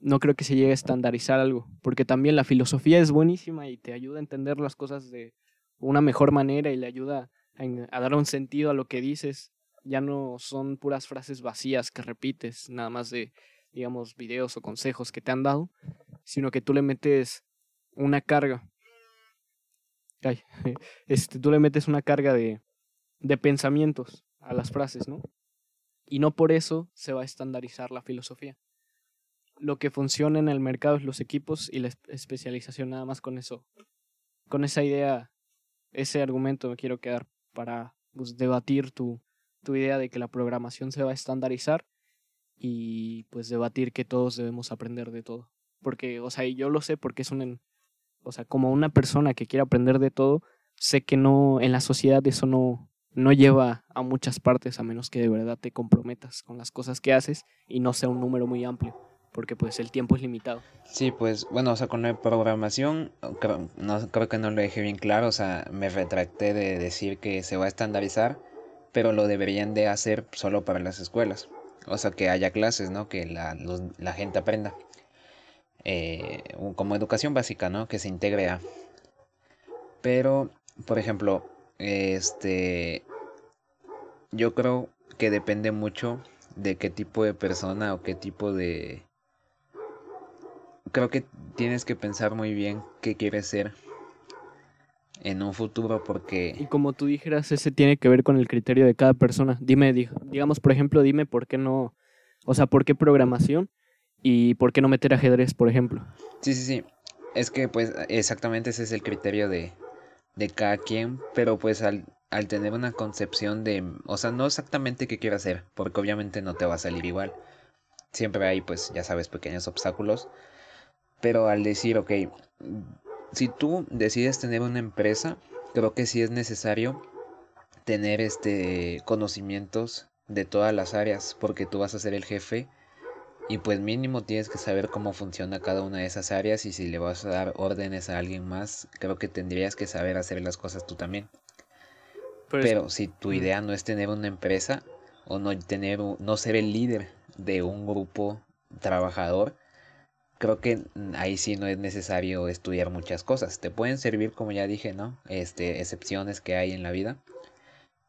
no creo que se llegue a estandarizar algo, porque también la filosofía es buenísima y te ayuda a entender las cosas de una mejor manera y le ayuda a, a dar un sentido a lo que dices ya no son puras frases vacías que repites, nada más de, digamos, videos o consejos que te han dado, sino que tú le metes una carga. Ay, <laughs> este, tú le metes una carga de, de pensamientos a las frases, ¿no? Y no por eso se va a estandarizar la filosofía. Lo que funciona en el mercado es los equipos y la especialización, nada más con eso. Con esa idea, ese argumento me quiero quedar para pues, debatir tu, tu idea de que la programación se va a estandarizar y pues debatir que todos debemos aprender de todo. Porque, o sea, yo lo sé porque es un, o sea, como una persona que quiere aprender de todo, sé que no, en la sociedad eso no, no lleva a muchas partes a menos que de verdad te comprometas con las cosas que haces y no sea un número muy amplio, porque pues el tiempo es limitado. Sí, pues bueno, o sea, con la programación creo, no, creo que no lo dejé bien claro, o sea, me retracté de decir que se va a estandarizar pero lo deberían de hacer solo para las escuelas. O sea, que haya clases, ¿no? Que la, la gente aprenda. Eh, como educación básica, ¿no? Que se integre a. Pero, por ejemplo, este... Yo creo que depende mucho de qué tipo de persona o qué tipo de... Creo que tienes que pensar muy bien qué quieres ser en un futuro porque... Y como tú dijeras, ese tiene que ver con el criterio de cada persona. Dime, digamos, por ejemplo, dime por qué no, o sea, por qué programación y por qué no meter ajedrez, por ejemplo. Sí, sí, sí. Es que pues exactamente ese es el criterio de, de cada quien, pero pues al, al tener una concepción de, o sea, no exactamente qué quiero hacer, porque obviamente no te va a salir igual. Siempre hay, pues, ya sabes, pequeños obstáculos. Pero al decir, ok, si tú decides tener una empresa, creo que sí es necesario tener este conocimientos de todas las áreas, porque tú vas a ser el jefe y pues mínimo tienes que saber cómo funciona cada una de esas áreas y si le vas a dar órdenes a alguien más, creo que tendrías que saber hacer las cosas tú también. Pero, si tu idea no es tener una empresa o no tener no ser el líder de un grupo trabajador, creo que ahí sí no es necesario estudiar muchas cosas. Te pueden servir, como ya dije, ¿no? Este, excepciones que hay en la vida.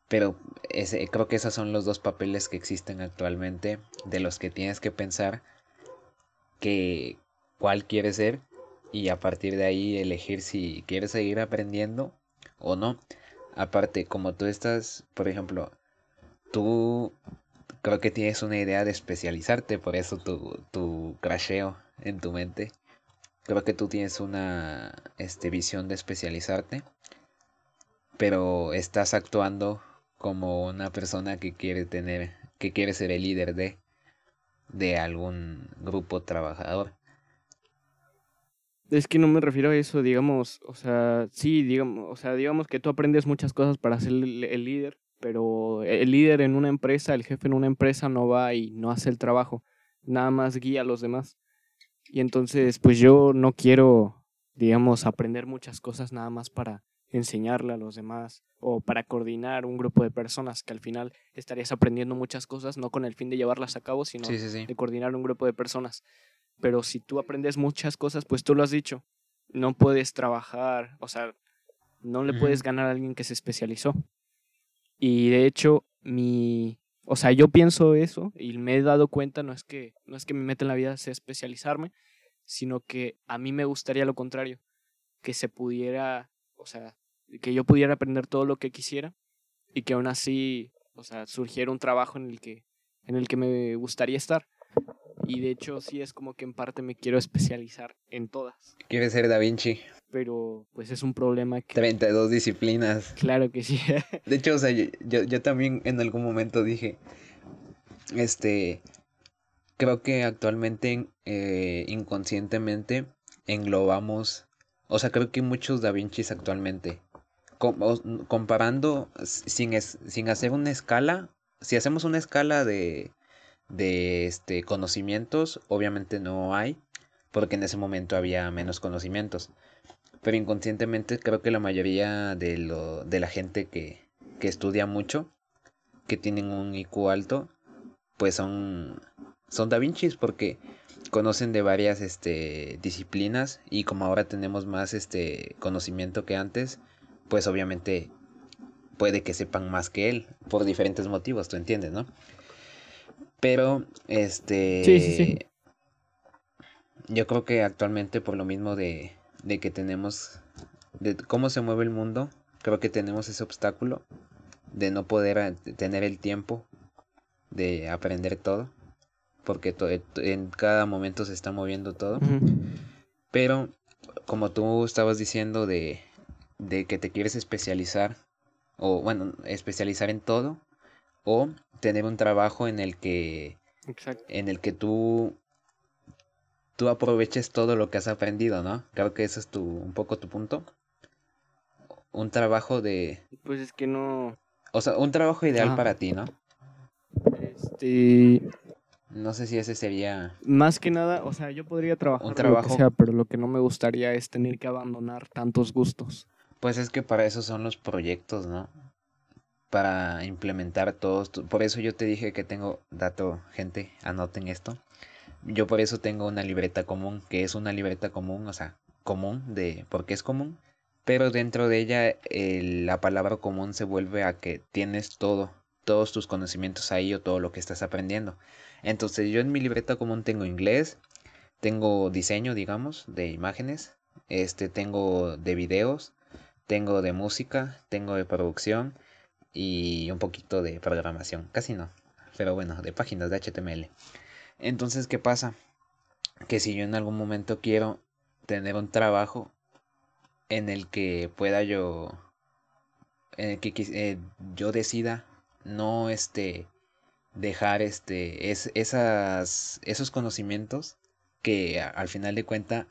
Pero ese, creo que esos son los dos papeles que existen actualmente de los que tienes que pensar que cuál quieres ser y a partir de ahí elegir si quieres seguir aprendiendo o no. Aparte, como tú estás, por ejemplo, tú creo que tienes una idea de especializarte, por eso tu, tu crasheo en tu mente. Creo que tú tienes una este, visión de especializarte, pero estás actuando como una persona que quiere tener, que quiere ser el líder de, de algún grupo trabajador. Es que no me refiero a eso, digamos, o sea, sí, digamos, o sea, digamos que tú aprendes muchas cosas para ser el, líder, pero el líder en una empresa, el jefe en una empresa no va y no hace el trabajo, nada más guía a los demás. Y entonces, pues yo no quiero, digamos, aprender muchas cosas nada más para enseñarle a los demás o para coordinar un grupo de personas que al final estarías aprendiendo muchas cosas, no con el fin de llevarlas a cabo, sino de coordinar un grupo de personas. Pero si tú aprendes muchas cosas, pues tú lo has dicho, no puedes trabajar, o sea, no le puedes ganar a alguien que se especializó. Y de hecho, mi, o sea, yo pienso eso y me he dado cuenta, no es que, no es que me meta en la vida sea especializarme, sino que a mí me gustaría lo contrario, que se pudiera, o sea, que yo pudiera aprender todo lo que quisiera y que aún así, o sea, surgiera un trabajo en el que, en el que me gustaría estar. Y de hecho sí es como que en parte me quiero especializar en todas. Quieres ser Da Vinci. Pero pues es un problema que... 32 disciplinas. Claro que sí. <laughs> de hecho, o sea, yo, yo, también en algún momento dije, este, creo que actualmente eh, inconscientemente englobamos, o sea, creo que muchos Da Vincis actualmente, comparando sin, sin hacer una escala, si hacemos una escala de de este, conocimientos, obviamente no hay, porque en ese momento había menos conocimientos. Pero inconscientemente creo que la mayoría de, lo, de la gente que, que estudia mucho, que tienen un IQ alto, pues son, son Da Vincis porque conocen de varias este, disciplinas y como ahora tenemos más este, conocimiento que antes, pues obviamente puede que sepan más que él por diferentes motivos, tú entiendes, ¿no? Pero, este... Sí, sí, sí. Yo creo que actualmente por lo mismo de, de que tenemos, de cómo se mueve el mundo, creo que tenemos ese obstáculo de no poder tener el tiempo de aprender todo, porque en cada momento se está moviendo todo. Pero, como tú estabas diciendo de, de que te quieres especializar, o bueno, especializar en todo, o tener un trabajo en el que en el que tú tú aproveches todo lo que has aprendido, ¿no? Creo que ese es tu un poco tu punto. Un trabajo de Pues es que no o sea, un trabajo ideal para ti, ¿no? Este no sé si ese sería más que nada, o sea, yo podría trabajar un trabajo, sea, pero lo que no me gustaría es tener que abandonar tantos gustos. Pues es que para eso son los proyectos, ¿no? Para implementar todos. Por eso yo te dije que tengo dato, gente, anoten esto. Yo por eso tengo una libreta común, que es una libreta común, o sea, común de porque es común, pero dentro de ella la palabra común se vuelve a que tienes todo, todos tus conocimientos ahí o todo lo que estás aprendiendo. Entonces yo en mi libreta común tengo inglés, tengo diseño, digamos, de imágenes, este tengo de videos, tengo de música, tengo de producción, y un poquito de programación, casi no, pero bueno, de páginas de HTML. Entonces, ¿qué pasa? Que si yo en algún momento quiero tener un trabajo en el que pueda yo en el que eh, yo decida no este dejar este es, esas esos conocimientos que al final de cuenta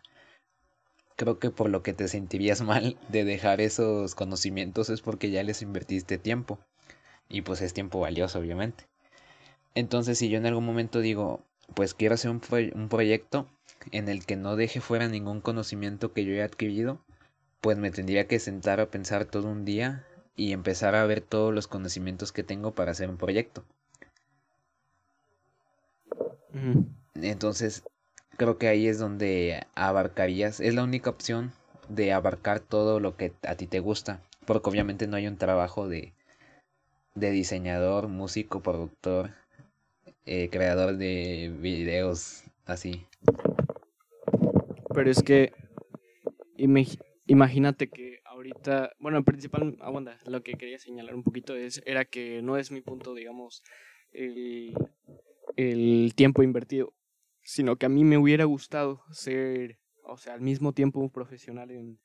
creo que por lo que te sentirías <laughs> mal de dejar esos conocimientos es porque ya les invertiste tiempo. Y pues es tiempo valioso obviamente. Entonces si yo en algún momento digo pues quiero hacer un, un proyecto en el que no deje fuera ningún conocimiento que yo he adquirido pues me tendría que sentar a pensar todo un día y empezar a ver todos los conocimientos que tengo para hacer un proyecto. Entonces, creo que ahí es donde abarcarías, es la única opción de abarcar todo lo que a ti te gusta, porque obviamente no hay un trabajo de, de diseñador, músico, productor, eh, creador de videos, así. Pero es que imagínate que ahorita, bueno, en principal, aguanta, lo que quería señalar un poquito es, era que no es mi punto, digamos, el, el tiempo invertido, sino que a mí me hubiera gustado ser, o sea, al mismo tiempo un profesional en,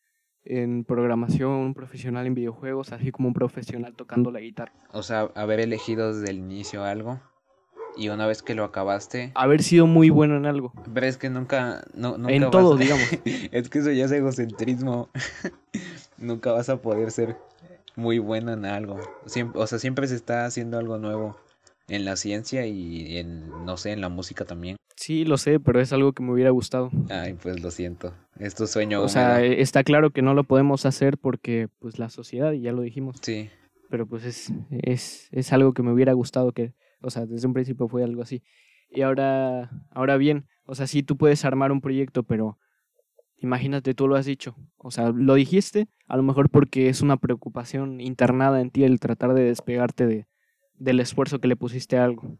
en programación, un profesional en videojuegos, así como un profesional tocando la guitarra. O sea, haber elegido desde el inicio algo y una vez que lo acabaste... Haber sido muy bueno en algo. Pero es que nunca... No, nunca en todo, digamos. <laughs> es que eso ya es egocentrismo. <laughs> nunca vas a poder ser muy bueno en algo. Siempre, o sea, siempre se está haciendo algo nuevo en la ciencia y en, no sé, en la música también. Sí, lo sé, pero es algo que me hubiera gustado. Ay, pues lo siento. Es tu sueño. O sea, está claro que no lo podemos hacer porque, pues, la sociedad, y ya lo dijimos. Sí. Pero pues es, es, es algo que me hubiera gustado que, o sea, desde un principio fue algo así. Y ahora, ahora bien, o sea, sí tú puedes armar un proyecto, pero imagínate, tú lo has dicho. O sea, lo dijiste, a lo mejor porque es una preocupación internada en ti el tratar de despegarte de, del esfuerzo que le pusiste a algo.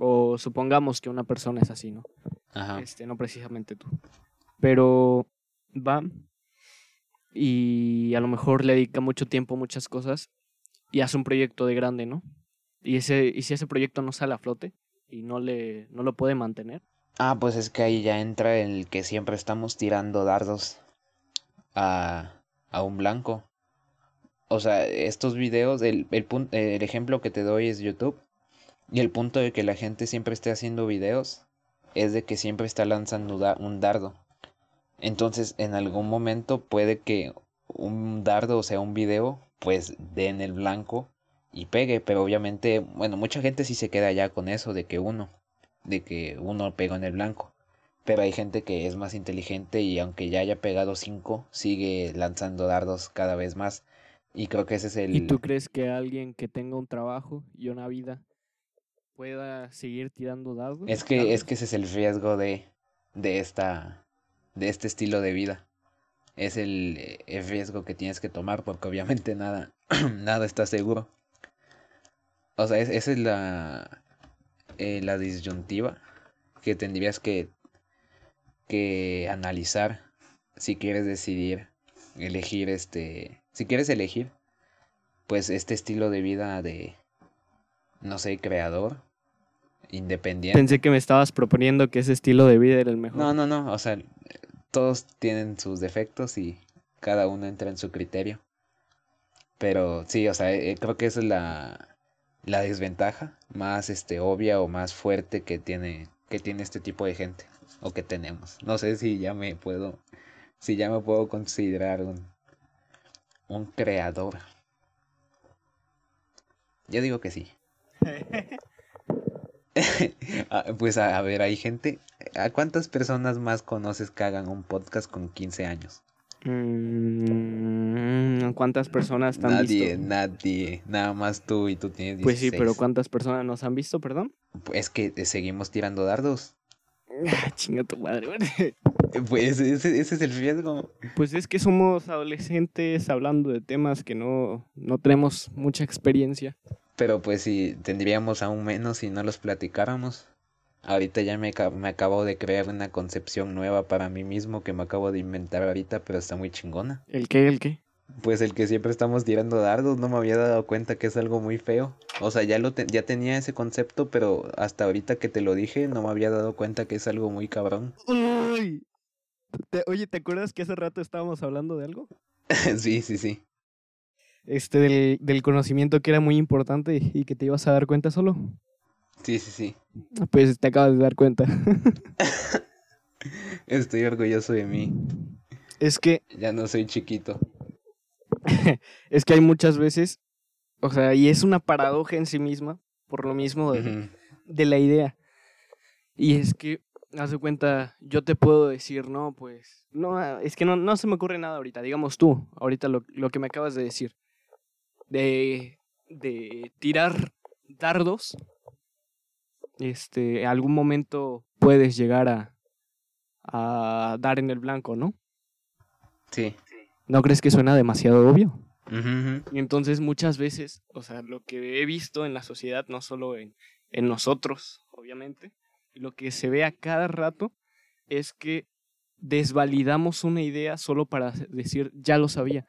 O supongamos que una persona es así, ¿no? Ajá. Este, no precisamente tú. Pero va y a lo mejor le dedica mucho tiempo a muchas cosas y hace un proyecto de grande, ¿no? Y, ese, y si ese proyecto no sale a flote y no, le, no lo puede mantener. Ah, pues es que ahí ya entra el que siempre estamos tirando dardos a, a un blanco. O sea, estos videos, el, el, el ejemplo que te doy es YouTube. Y el punto de que la gente siempre esté haciendo videos es de que siempre está lanzando un dardo. Entonces, en algún momento puede que un dardo, o sea, un video, pues dé en el blanco y pegue, pero obviamente, bueno, mucha gente sí se queda ya con eso de que uno, de que uno pegó en el blanco. Pero hay gente que es más inteligente y aunque ya haya pegado cinco, sigue lanzando dardos cada vez más. Y creo que ese es el... ¿Y tú crees que alguien que tenga un trabajo y una vida pueda seguir tirando dardos? Es que, es que ese es el riesgo de, de, esta, de este estilo de vida. Es el, el riesgo que tienes que tomar porque obviamente nada, <clears throat> nada está seguro. O sea, esa es la, eh, la disyuntiva que tendrías que, que analizar si quieres decidir, elegir este, si quieres elegir, pues este estilo de vida de, no sé, creador, independiente. Pensé que me estabas proponiendo que ese estilo de vida era el mejor. No, no, no, o sea, todos tienen sus defectos y cada uno entra en su criterio. Pero sí, o sea, eh, creo que esa es la, la desventaja más este obvia o más fuerte que tiene que tiene este tipo de gente o que tenemos. No sé si ya me puedo si ya me puedo considerar un un creador. Yo digo que sí. <laughs> <laughs> Ah, pues a, ver, hay gente. ¿A cuántas personas más conoces que hagan un podcast con 15 años? Mm, ¿Cuántas personas han nadie, visto? Nadie, nadie. Nada más tú y tú tienes 16. Pues sí, pero ¿cuántas personas nos han visto, perdón? Pues que seguimos tirando dardos. <laughs> Ah, chinga tu madre, <laughs> Pues ese, ese, es el riesgo. Pues es que somos adolescentes hablando de temas que no, no tenemos mucha experiencia. Pero pues si tendríamos aún menos si no los platicáramos. Ahorita ya me, me acabo de crear una concepción nueva para mí mismo que me acabo de inventar ahorita, pero está muy chingona. ¿El qué? ¿El qué? Pues el que siempre estamos tirando dardos, no me había dado cuenta que es algo muy feo. O sea, ya lo ya tenía ese concepto, pero hasta ahorita que te lo dije no me había dado cuenta que es algo muy cabrón. Uy. Oye, ¿te acuerdas que hace rato estábamos hablando de algo? <laughs> sí, sí, sí. este, del, del conocimiento que era muy importante y que te ibas a dar cuenta solo. Sí, sí, sí. Pues te acabas de dar cuenta. <laughs> Estoy orgulloso de mí. Es que, Ya no soy chiquito. <laughs> es que hay muchas veces, o sea, y es una paradoja en sí misma, por lo mismo de la idea. Y es que, haz de cuenta, yo te puedo decir, no, pues, no, ah, es que no, no se me ocurre nada ahorita. Digamos tú, ahorita lo, lo que me acabas de decir, de, de tirar dardos, este, en algún momento puedes llegar a, a dar en el blanco, ¿no? Sí. ¿No crees que suena demasiado obvio? Ujú. Y entonces muchas veces, o sea, lo que he visto en la sociedad, no solo en, en nosotros, obviamente, lo que se ve a cada rato es que desvalidamos una idea solo para decir, ya lo sabía.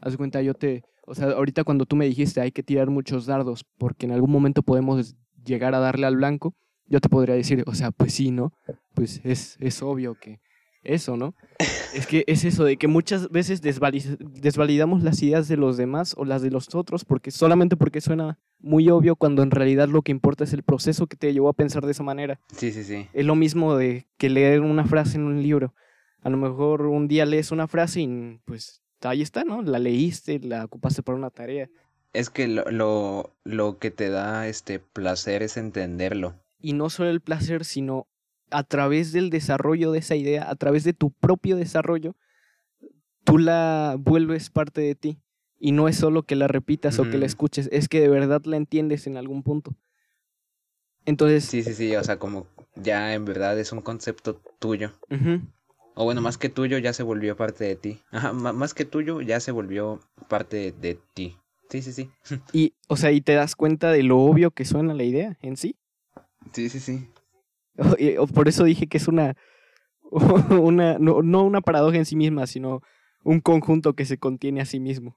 Haz cuenta, yo te, o sea, ahorita cuando tú me dijiste hay que tirar muchos dardos porque en algún momento podemos llegar a darle al blanco, yo te podría decir, o sea, pues sí, ¿no? Pues es, es obvio que eso, ¿no? Es que es eso de que muchas veces desvali- desvalidamos las ideas de los demás o las de los otros porque solamente porque suena muy obvio cuando en realidad lo que importa es el proceso que te llevó a pensar de esa manera. Sí, sí, sí. Es lo mismo de que leer una frase en un libro. A lo mejor un día lees una frase y pues ahí está, ¿no? La leíste, la ocupaste para una tarea. Es que lo, lo, lo que te da este placer es entenderlo. Y no solo el placer, sino a través del desarrollo de esa idea, a través de tu propio desarrollo, tú la vuelves parte de ti. Y no es solo que la repitas o que la escuches, es que de verdad la entiendes en algún punto. Entonces, Sí, sí, sí. O sea, como ya en verdad es un concepto tuyo. O bueno, más que tuyo ya se volvió parte de ti. <laughs> Ajá, más que tuyo ya se volvió parte de, de ti. Sí, sí, sí. <laughs> y, o sea, y te das cuenta de lo obvio que suena la idea en sí. Sí, sí, sí. <laughs> Por eso dije que es una, <laughs> una no, no una paradoja en sí misma, sino un conjunto que se contiene a sí mismo.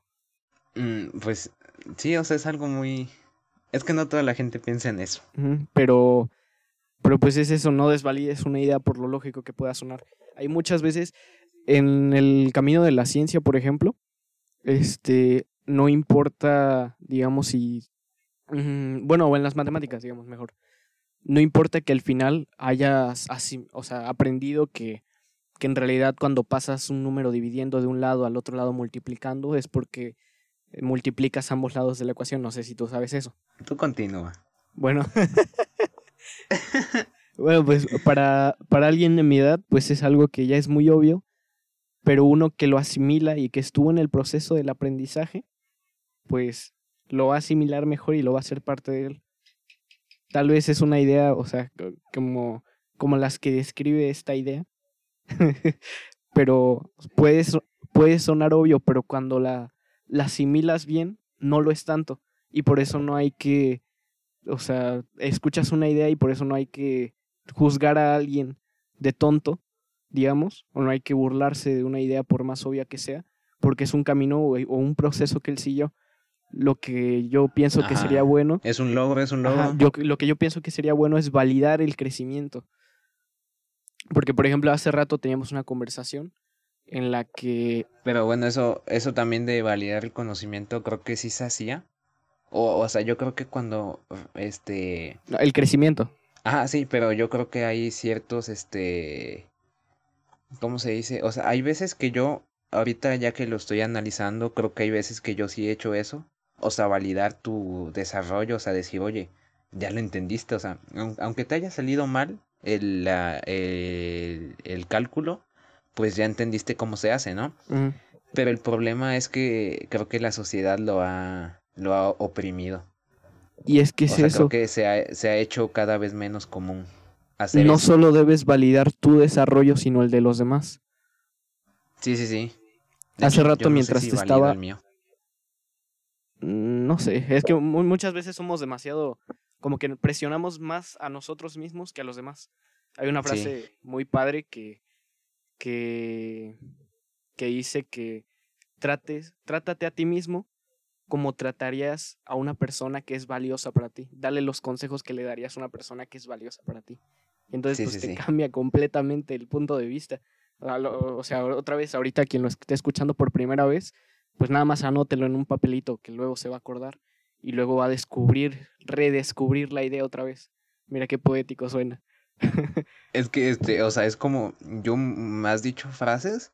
Mm, pues sí, o sea, es algo muy... Es que no toda la gente piensa en eso. Pero, pero pues es eso, no desvalides una idea por lo lógico que pueda sonar. Hay muchas veces en el camino de la ciencia, por ejemplo, este, no importa, digamos, si, mm, bueno, o en las matemáticas, digamos, mejor. No importa que al final hayas asim- o sea, aprendido que, que en realidad cuando pasas un número dividiendo de un lado al otro lado multiplicando es porque eh, multiplicas ambos lados de la ecuación. No sé si tú sabes eso. Tú continúa. Bueno. <laughs> bueno, pues para, para alguien de mi edad, pues es algo que ya es muy obvio, pero uno que lo asimila y que estuvo en el proceso del aprendizaje, pues lo va a asimilar mejor y lo va a hacer parte de él. Tal vez es una idea, o sea, co- como, como las que describe esta idea, <laughs> pero puede sonar obvio, pero cuando la, la asimilas bien, no lo es tanto. Y por eso no hay que, o sea, escuchas una idea y por eso no hay que juzgar a alguien de tonto, digamos, o no hay que burlarse de una idea por más obvia que sea, porque es un camino o, o un proceso que él siguió. Lo que yo pienso que sería bueno, Es un logro, es un logro. ajá, yo, lo que yo pienso que sería bueno es validar el crecimiento. Porque, por ejemplo, hace rato teníamos una conversación en la que Pero bueno, eso, eso también de validar el conocimiento creo que sí se hacía. O, o sea, yo creo que cuando, este... el crecimiento. Ajá, sí, pero yo creo que hay ciertos, este... ¿Cómo se dice? O sea, hay veces que yo, ahorita ya que lo estoy analizando, creo que hay veces que yo sí he hecho eso. O sea, validar tu desarrollo, o sea, decir, oye, ya lo entendiste, o sea, aun- aunque te haya salido mal el, la- el, el cálculo, pues ya entendiste cómo se hace, ¿no? Pero el problema es que creo que la sociedad lo ha, lo ha oprimido. Y es que O es sea, eso. creo que se ha, se ha hecho cada vez menos común hacer No eso. solo debes validar tu desarrollo, sino el de los demás. Sí, sí, sí. De Hace hecho, rato no mientras si te estaba- el mío. No sé, es que mu- muchas veces somos demasiado, como que presionamos más a nosotros mismos que a los demás. Hay una Sí. frase muy padre que, que, que dice que trates, trátate a ti mismo como tratarías a una persona que es valiosa para ti. Dale los consejos que le darías a una persona que es valiosa para ti. Y entonces Sí, pues, sí, te sí. cambia completamente el punto de vista. O sea, otra vez, ahorita quien lo esté escuchando por primera vez, pues nada más anótelo en un papelito que luego se va a acordar y luego va a descubrir, redescubrir la idea otra vez. Mira qué poético suena. <laughs> es que, este, o sea, es como, yo me has dicho frases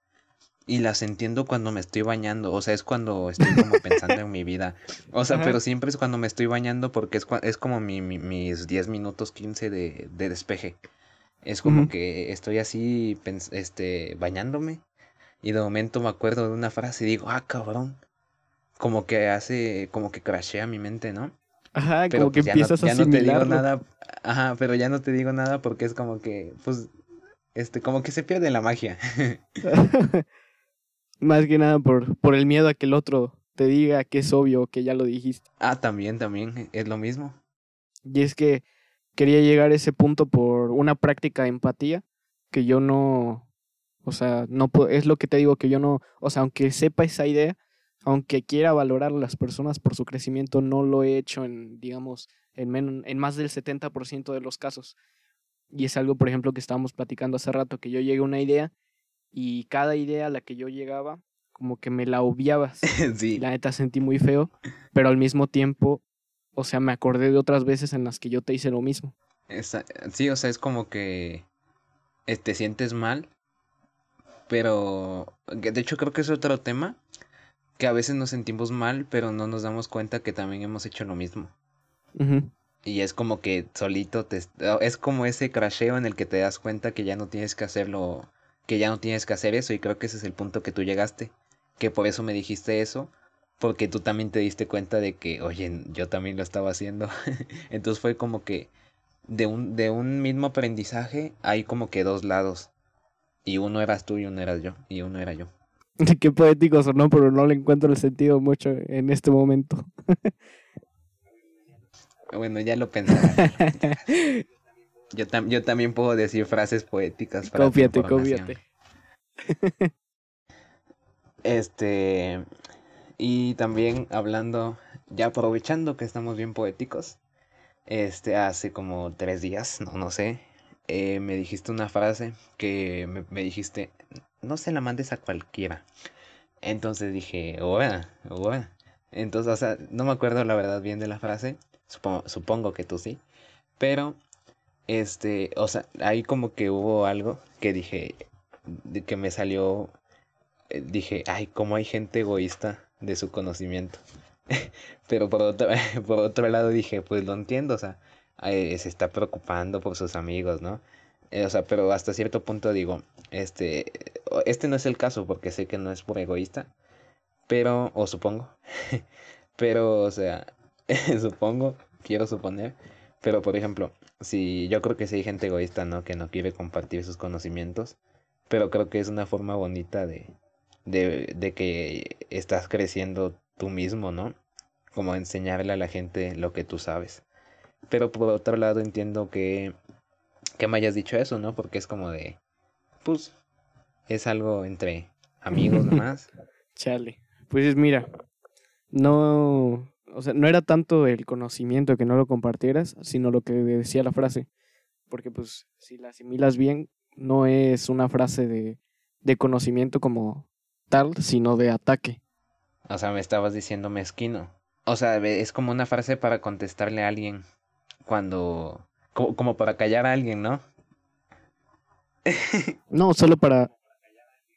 y las entiendo cuando me estoy bañando, o sea, es cuando estoy como <laughs> pensando en mi vida. O sea, pero siempre es cuando me estoy bañando porque es, es como mi, mis 10 minutos 15 de, de despeje. Es como que estoy así, este, bañándome y de momento me acuerdo de una frase y digo, ah, cabrón. Como que hace, como que crashea mi mente, ¿no? Ajá, como que pues, empiezas a ya no te digo nada, ajá, pero ya no te digo nada porque es como que, pues, este, como que se pierde la magia. <laughs> <laughs> Más que nada por, por el miedo a que el otro te diga que es obvio que ya lo dijiste. Ah, también, también, es lo mismo. Y es que quería llegar a ese punto por una práctica de empatía que yo no, o sea, no es lo que te digo que yo no, o sea, aunque sepa esa idea, aunque quiera valorar a las personas por su crecimiento, no lo he hecho en, digamos, en, en más del 70% de los casos. Y es algo, por ejemplo, que estábamos platicando hace rato, que yo llegué a una idea y cada idea a la que yo llegaba, como que me la obviabas. <laughs> sí. La neta sentí muy feo, pero al mismo tiempo, o sea, me acordé de otras veces en las que yo te hice lo mismo. sí, o sea, es como que eh, te sientes mal, pero de hecho creo que es otro tema que a veces nos sentimos mal, pero no nos damos cuenta que también hemos hecho lo mismo. Y es como que solito te... Es como ese crasheo en el que te das cuenta que ya no tienes que hacerlo, que ya no tienes que hacer eso y creo que ese es el punto que tú llegaste, que por eso me dijiste eso, porque tú también te diste cuenta de que, oye, yo también lo estaba haciendo. <laughs> Entonces fue como que de un, de un mismo aprendizaje hay como que dos lados. Y uno eras tú y uno eras yo. Y uno era yo. <laughs> Qué poético sonó, pero no le encuentro el sentido mucho en este momento. <laughs> bueno, ya lo pensé. <laughs> yo, yo también puedo decir frases poéticas. Para cópiate, cópiate. este. Y también hablando, ya aprovechando que estamos bien poéticos, este, hace como tres días, no, no sé, eh, me dijiste una frase que me, dijiste, no se la mandes a cualquiera. Entonces dije, bueno, bueno. Entonces, o sea, no me acuerdo la verdad bien de la frase, supongo, supongo que tú sí, pero, este, o sea, ahí como que hubo algo que dije, que me salió, eh, dije, ay, como hay gente egoísta de su conocimiento. <laughs> pero por otro, <laughs> por otro lado dije, pues lo entiendo, o sea, eh, se está preocupando por sus amigos, ¿no? Eh, o sea, pero hasta cierto punto digo, este, este no es el caso porque sé que no es por egoísta, pero, o supongo, <laughs> pero, o sea, <laughs> supongo, quiero suponer, pero por ejemplo, si yo creo que si hay gente egoísta, ¿no? Que no quiere compartir sus conocimientos, pero creo que es una forma bonita de, de, de que estás creciendo tú mismo, ¿no? Como enseñarle a la gente lo que tú sabes. Pero por otro lado entiendo que, que me hayas dicho eso, ¿no? Porque es como de, pues, es algo entre amigos <laughs> nomás. Charlie. Pues mira, no, o sea, no era tanto el conocimiento que no lo compartieras, sino lo que decía la frase. Porque pues si la asimilas bien, no es una frase de, de conocimiento como tal, sino de ataque. O sea, me estabas diciendo mezquino. O sea, es como una frase para contestarle a alguien cuando... Como, para callar a alguien, ¿no? <laughs> no, solo para...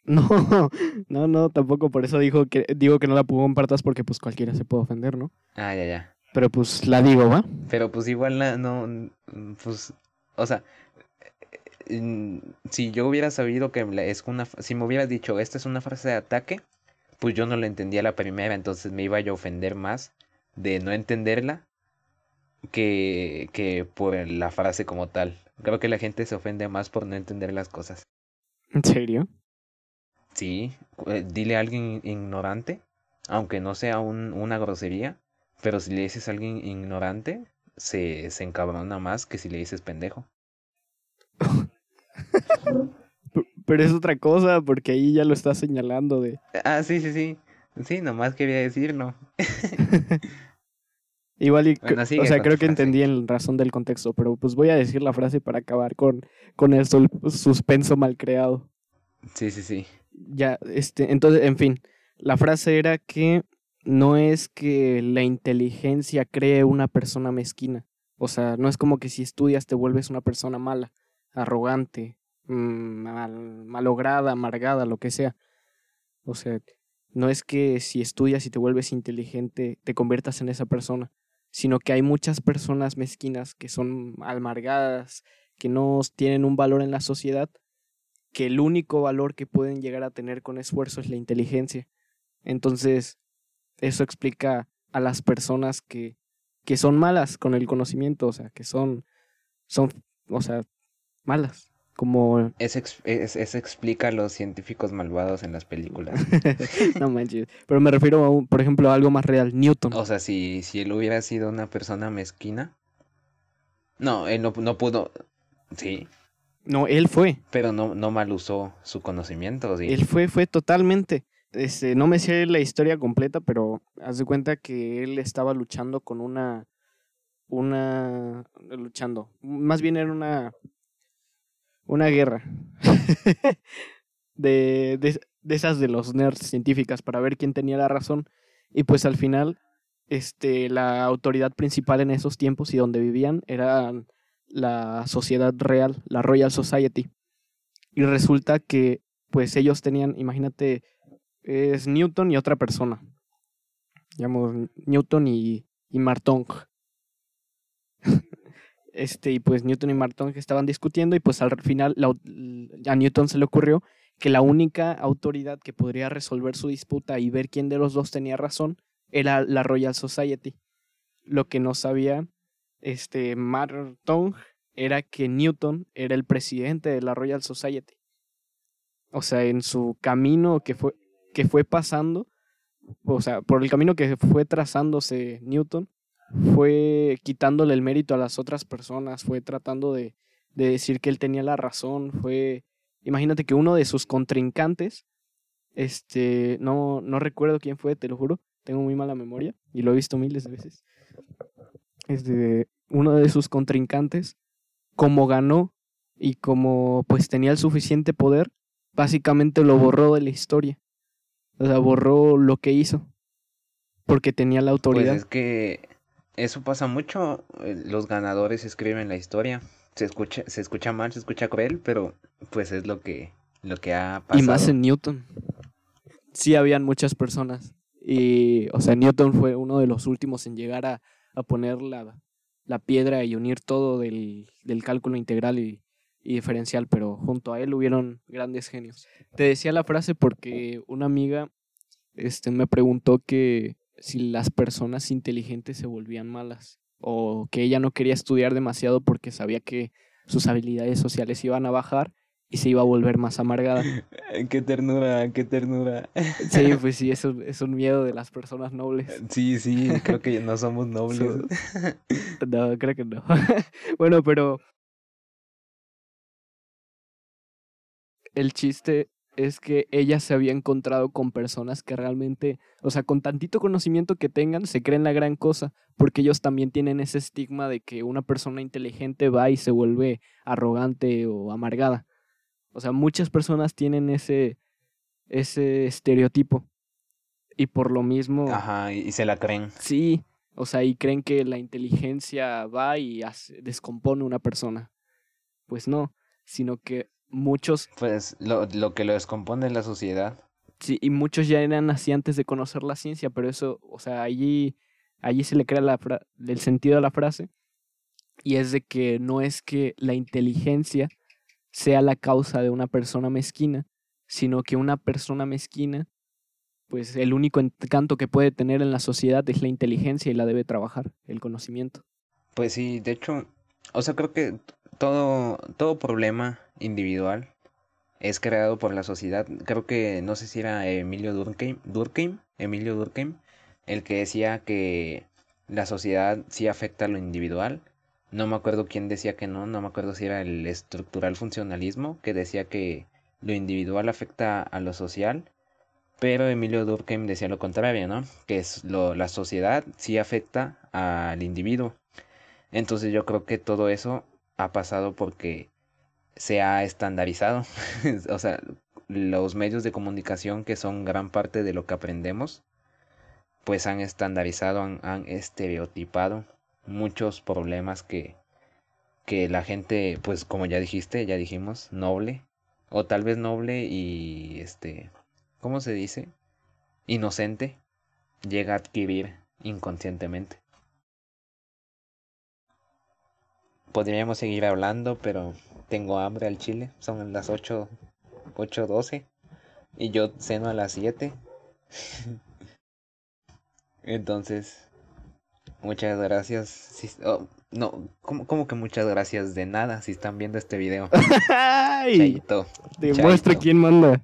No, <laughs> no, no, tampoco por eso dijo que, digo que no la compartas porque pues cualquiera se puede ofender, ¿no? Ah, ya, ya. Pero pues la digo, ¿va? Pero pues igual no, pues, o sea, si yo hubiera sabido que es una, si me hubieras dicho, esta es una frase de ataque, pues yo no la entendía la primera, entonces me iba yo a ofender más de no entenderla que, que por la frase como tal. Creo que la gente se ofende más por no entender las cosas. ¿En serio? Sí, eh, dile a alguien ignorante, aunque no sea un, una grosería, pero si le dices a alguien ignorante, se, se encabrona más que si le dices pendejo. pero es otra cosa, porque ahí ya lo estás señalando de... Ah, sí, sí, sí. Sí, nomás quería decirlo. <laughs> Igual, y, o sea, creo que entendí el razón del contexto, pero pues voy a decir la frase para acabar con, con el suspenso mal creado. Sí, sí, sí. Ya, este, entonces, en fin, La frase era que no es que la inteligencia cree una persona mezquina. O sea, no es como que si estudias te vuelves una persona mala, arrogante, mm, malograda, amargada, lo que sea. O sea, no es que si estudias y te vuelves inteligente te conviertas en esa persona, sino que hay muchas personas mezquinas que son amargadas, que no tienen un valor en la sociedad, que el único valor que pueden llegar a tener con esfuerzo es la inteligencia. Entonces, eso explica a las personas que, que son malas con el conocimiento, o sea, que son, son o sea, malas. Como... Eso, explica a los científicos malvados en las películas. <laughs> no manches. Pero me refiero, a por ejemplo, a algo más real, Newton. O sea, si, si él hubiera sido una persona mezquina. No, él no, no pudo. Sí. No, él fue. Pero no, no mal usó su conocimiento, ¿sí? Él fue, fue totalmente. Este, no me sé la historia completa, pero haz de cuenta que él estaba luchando con una. Una. Luchando. Más bien era una. Una guerra. <laughs> de, de, de esas de los nerds científicas para ver quién tenía la razón. Y pues al final, este, la autoridad principal en esos tiempos y donde vivían eran la sociedad real, la Royal Society. Y resulta que, pues ellos tenían, imagínate, es Newton y otra persona. Llamamos Newton y, y Martong. Este, y pues Newton y Martong estaban discutiendo y pues al final a Newton se le ocurrió que la única autoridad que podría resolver su disputa y ver quién de los dos tenía razón era la Royal Society. Lo que no sabía este, Marton era que Newton era el presidente de la Royal Society. O sea, en su camino que fue, que fue pasando, o sea, por el camino que fue trazándose Newton, fue quitándole el mérito a las otras personas, fue tratando de, de decir que él tenía la razón, fue, imagínate que uno de sus contrincantes, este, no, no recuerdo quién fue, te lo juro, tengo muy mala memoria y lo he visto miles de veces, este, uno de sus contrincantes, como ganó y como pues tenía el suficiente poder, básicamente lo borró de la historia. O sea, borró lo que hizo. Porque tenía la autoridad. Pues es que eso pasa mucho. Eh, los ganadores escriben la historia. Se escucha, se escucha mal, se escucha cruel, pero pues es lo que, lo que ha pasado. Y más en Newton. Sí habían muchas personas. Y, o sea, Newton fue uno de los últimos en llegar a, a poner la, la piedra y unir todo del, cálculo integral y, diferencial, pero junto a él hubieron grandes genios. Te decía la frase porque una amiga este, me preguntó que si las personas inteligentes se volvían malas o que ella no quería estudiar demasiado porque sabía que sus habilidades sociales iban a bajar y se iba a volver más amargada. <laughs> Qué ternura, qué ternura. Sí, <laughs> pues sí, eso es un miedo de las personas nobles. Sí, sí, creo que no somos <laughs> nobles. No, creo que no. Bueno, pero el chiste es que ella se había encontrado con personas que realmente, o sea, con tantito conocimiento que tengan, se creen la gran cosa, porque ellos también tienen ese estigma de que una persona inteligente va y se vuelve arrogante o amargada. O sea, muchas personas tienen ese, ese estereotipo. Y por lo mismo... Ajá, y se la creen. Sí, o sea, y creen que la inteligencia va y descompone una persona. Pues no, sino que muchos... Pues lo, lo que lo descompone es la sociedad. Sí, y muchos ya eran así antes de conocer la ciencia, pero eso, o sea, allí, allí se le crea la el sentido a la frase. Y es de que no es que la inteligencia sea la causa de una persona mezquina, sino que una persona mezquina, pues el único encanto que puede tener en la sociedad es la inteligencia y la debe trabajar, el conocimiento. Pues sí, de hecho, o sea, creo que todo, todo problema individual es creado por la sociedad. Creo que, no sé si era Emilio Durkheim, Durkheim, Emilio Durkheim, el que decía que la sociedad sí afecta a lo individual, no me acuerdo quién decía que no, no me acuerdo si era el estructural funcionalismo, que decía que lo individual afecta a lo social, pero Emilio Durkheim decía lo contrario, ¿no? Que es lo, la sociedad sí afecta al individuo. Entonces yo creo que todo eso ha pasado porque se ha estandarizado. <laughs> o sea, los medios de comunicación, que son gran parte de lo que aprendemos, pues han estandarizado, han, estereotipado muchos problemas que, que la gente, pues como ya dijiste, ya dijimos, noble, o tal vez noble y este, ¿cómo se dice? Inocente, llega a adquirir inconscientemente. Podríamos seguir hablando, pero tengo hambre al chile, son las 8, 8.12 y yo ceno a las 7. <laughs> Entonces, muchas gracias. Oh, no, ¿cómo, que muchas gracias de nada si están viendo este video? <laughs> Chaito. Demuestra quién manda.